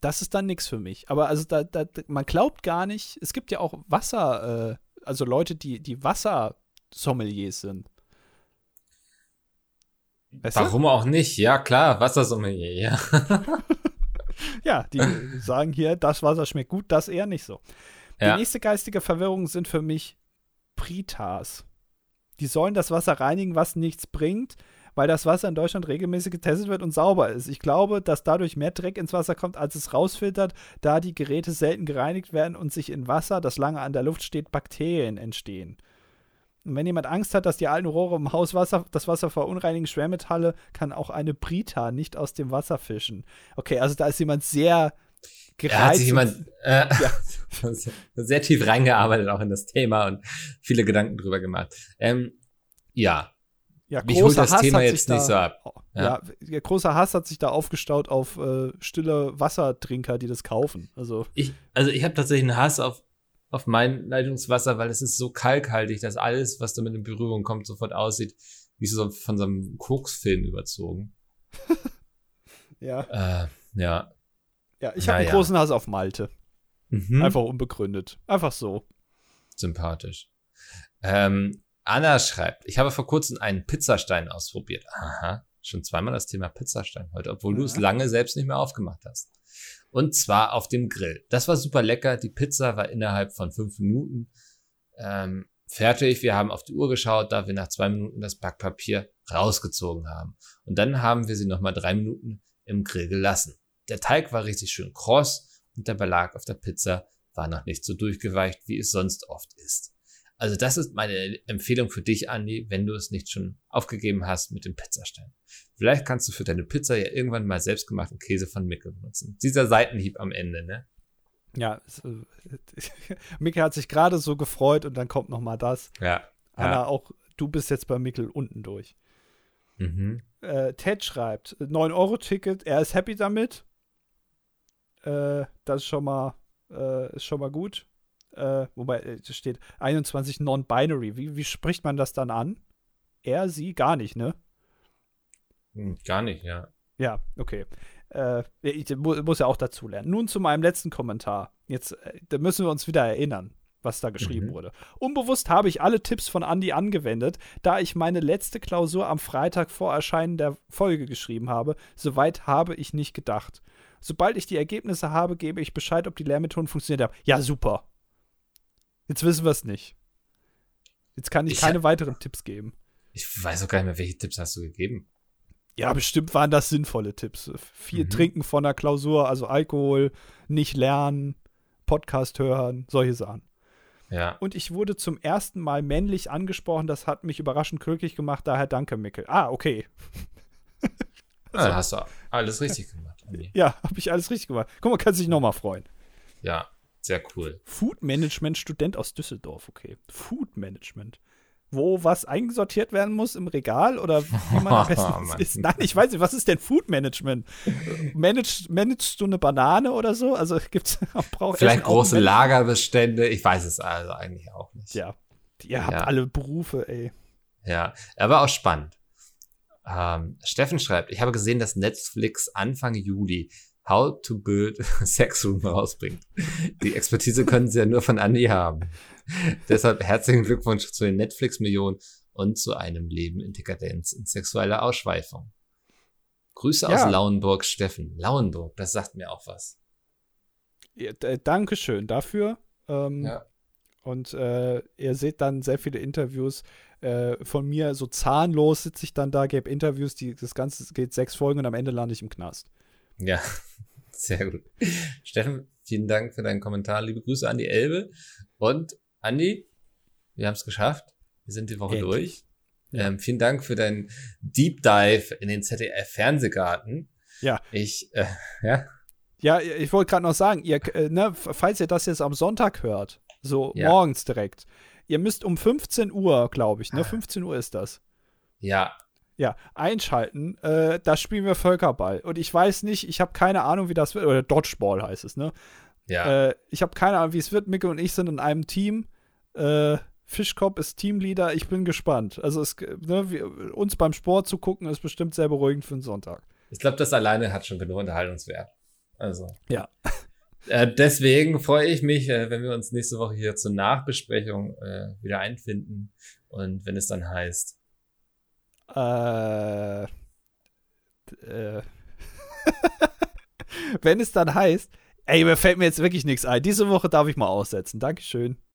Das ist dann nichts für mich. Aber also da, da, man glaubt gar nicht, es gibt ja auch Wasser, äh, also Leute, die, die Wassersommeliers sind. Weißt Warum du? auch nicht? Ja, klar, Wassersommelier, ja. (laughs) ja, die sagen hier, das Wasser schmeckt gut, das eher nicht so. Die ja. nächste geistige Verwirrung sind für mich Pritas. Die sollen das Wasser reinigen, was nichts bringt, weil das Wasser in Deutschland regelmäßig getestet wird und sauber ist. Ich glaube, dass dadurch mehr Dreck ins Wasser kommt, als es rausfiltert, da die Geräte selten gereinigt werden und sich in Wasser, das lange an der Luft steht, Bakterien entstehen. Und wenn jemand Angst hat, dass die alten Rohre im Haus Wasser, das Wasser verunreinigen, Schwermetalle, kann auch eine Brita nicht aus dem Wasser fischen. Okay, also da ist jemand sehr gereizt. Da hat sich jemand äh, (laughs) ja. (laughs) sehr tief reingearbeitet auch in das Thema und viele Gedanken drüber gemacht. Ähm, ja. Ja, Mich holt das Hass Thema jetzt nicht da, so ab. Ja. ja, großer Hass hat sich da aufgestaut auf äh, stille Wassertrinker, die das kaufen. Also ich, also ich habe tatsächlich einen Hass auf auf mein Leitungswasser, weil es ist so kalkhaltig, dass alles, was damit in Berührung kommt, sofort aussieht, wie so von so einem Koksfilm überzogen. (laughs) ja. Äh, ja. Ja, ich habe einen großen Hass auf Malte. Mhm. Einfach unbegründet. Einfach so. Sympathisch. Ähm, Anna schreibt, ich habe vor kurzem einen Pizzastein ausprobiert. Aha, schon zweimal das Thema Pizzastein heute, obwohl ja. du es lange selbst nicht mehr aufgemacht hast. Und zwar auf dem Grill. Das war super lecker. Die Pizza war innerhalb von fünf Minuten ähm, fertig. Wir haben auf die Uhr geschaut, da wir nach zwei Minuten das Backpapier rausgezogen haben. Und dann haben wir sie nochmal drei Minuten im Grill gelassen. Der Teig war richtig schön kross und der Belag auf der Pizza war noch nicht so durchgeweicht, wie es sonst oft ist. Also das ist meine Empfehlung für dich, Andi, wenn du es nicht schon aufgegeben hast mit dem Pizzastein. Vielleicht kannst du für deine Pizza ja irgendwann mal selbstgemachten Käse von Mickel benutzen. Dieser Seitenhieb am Ende, ne? Ja, es, äh, (laughs) Mickel hat sich gerade so gefreut und dann kommt noch mal das. Ja. Anna, ja. auch du bist jetzt bei Mickel unten durch. Mhm. Äh, Ted schreibt, 9-Euro-Ticket, er ist happy damit. Äh, das ist schon mal, äh, ist schon mal gut äh, wobei es äh, steht 21 non-binary. Wie, wie spricht man das dann an? Er, sie, gar nicht, ne? Hm, gar nicht, ja. Ja, okay. Äh, ich muss ja auch dazu lernen. Nun zu meinem letzten Kommentar. Jetzt, äh, da müssen wir uns wieder erinnern, was da geschrieben mhm. wurde. Unbewusst habe ich alle Tipps von Andy angewendet, da ich meine letzte Klausur am Freitag vor Erscheinen der Folge geschrieben habe. Soweit habe ich nicht gedacht. Sobald ich die Ergebnisse habe, gebe ich Bescheid, ob die Lehrmethoden funktioniert haben. Ja, super. Jetzt wissen wir es nicht. Jetzt kann ich, ich keine weiteren Tipps geben. Ich weiß auch gar nicht mehr, welche Tipps hast du gegeben. Ja, bestimmt waren das sinnvolle Tipps. Viel mhm. trinken von der Klausur, also Alkohol, nicht lernen, Podcast hören, solche Sachen. Ja. Und ich wurde zum ersten Mal männlich angesprochen. Das hat mich überraschend glücklich gemacht. Daher danke, Mickel. Ah, okay. (laughs) also, ja, hast du alles richtig gemacht. Andi. Ja, habe ich alles richtig gemacht. Guck mal, kannst dich nochmal freuen. Ja, sehr cool. Food Management Student aus Düsseldorf, okay. Food Management. Wo was eingesortiert werden muss im Regal oder (laughs) wie man am besten Oh, ist. Nein, ich weiß nicht, was ist denn Food Management? Managst, managst du eine Banane oder so? Also (laughs) gibt's braucht Vielleicht große? Lagerbestände. Ich weiß es also eigentlich auch nicht. Ja. Ihr habt Ja. alle Berufe, ey. Ja, aber auch spannend. Ähm, Steffen schreibt, ich habe gesehen, dass Netflix Anfang Juli How to Build (laughs) Sex Room rausbringt. Die Expertise können sie ja nur von Andi haben. (laughs) Deshalb herzlichen Glückwunsch zu den Netflix-Millionen und zu einem Leben in Dekadenz und sexueller Ausschweifung. Grüße Ja. aus Lauenburg, Steffen. Lauenburg, das sagt mir auch was. Ja, Dankeschön dafür. Ähm, Ja. Und äh, ihr seht dann sehr viele Interviews äh, von mir, so zahnlos sitze ich dann da, gebe Interviews, die, das Ganze geht sechs Folgen und am Ende lande ich im Knast. Ja, (laughs) sehr gut. Steffen, vielen Dank für deinen Kommentar. Liebe Grüße an die Elbe. Und Andi, wir haben es geschafft. Wir sind die Woche Endlich. durch. Ja. Ähm, vielen Dank für deinen Deep Dive in den ZDF-Fernsehgarten. Ja. Ich, äh, ja, Ja, ich wollte gerade noch sagen, ihr, äh, ne, falls ihr das jetzt am Sonntag hört, so Ja. morgens direkt, ihr müsst um 15 Uhr, glaube ich, ne, 15 Uhr ist das. ja, Ja, einschalten, äh, da spielen wir Völkerball. Und ich weiß nicht, ich habe keine Ahnung, wie das wird, oder Dodgeball heißt es, ne? ja, Äh, ich habe keine Ahnung, wie es wird. Micke und ich sind in einem Team. Äh, Fischkopf ist Teamleader. Ich bin gespannt. Also es, ne, wir, uns beim Sport zu gucken, ist bestimmt sehr beruhigend für den Sonntag. ich glaube, das alleine hat schon genug Unterhaltungswert. Also. Ja. Äh, deswegen freue ich mich, äh, wenn wir uns nächste Woche hier zur Nachbesprechung äh, wieder einfinden. Und wenn es dann heißt, Äh, äh, (laughs) wenn es dann heißt, ey, mir fällt mir jetzt wirklich nichts ein. Diese Woche darf ich mal aussetzen. Dankeschön.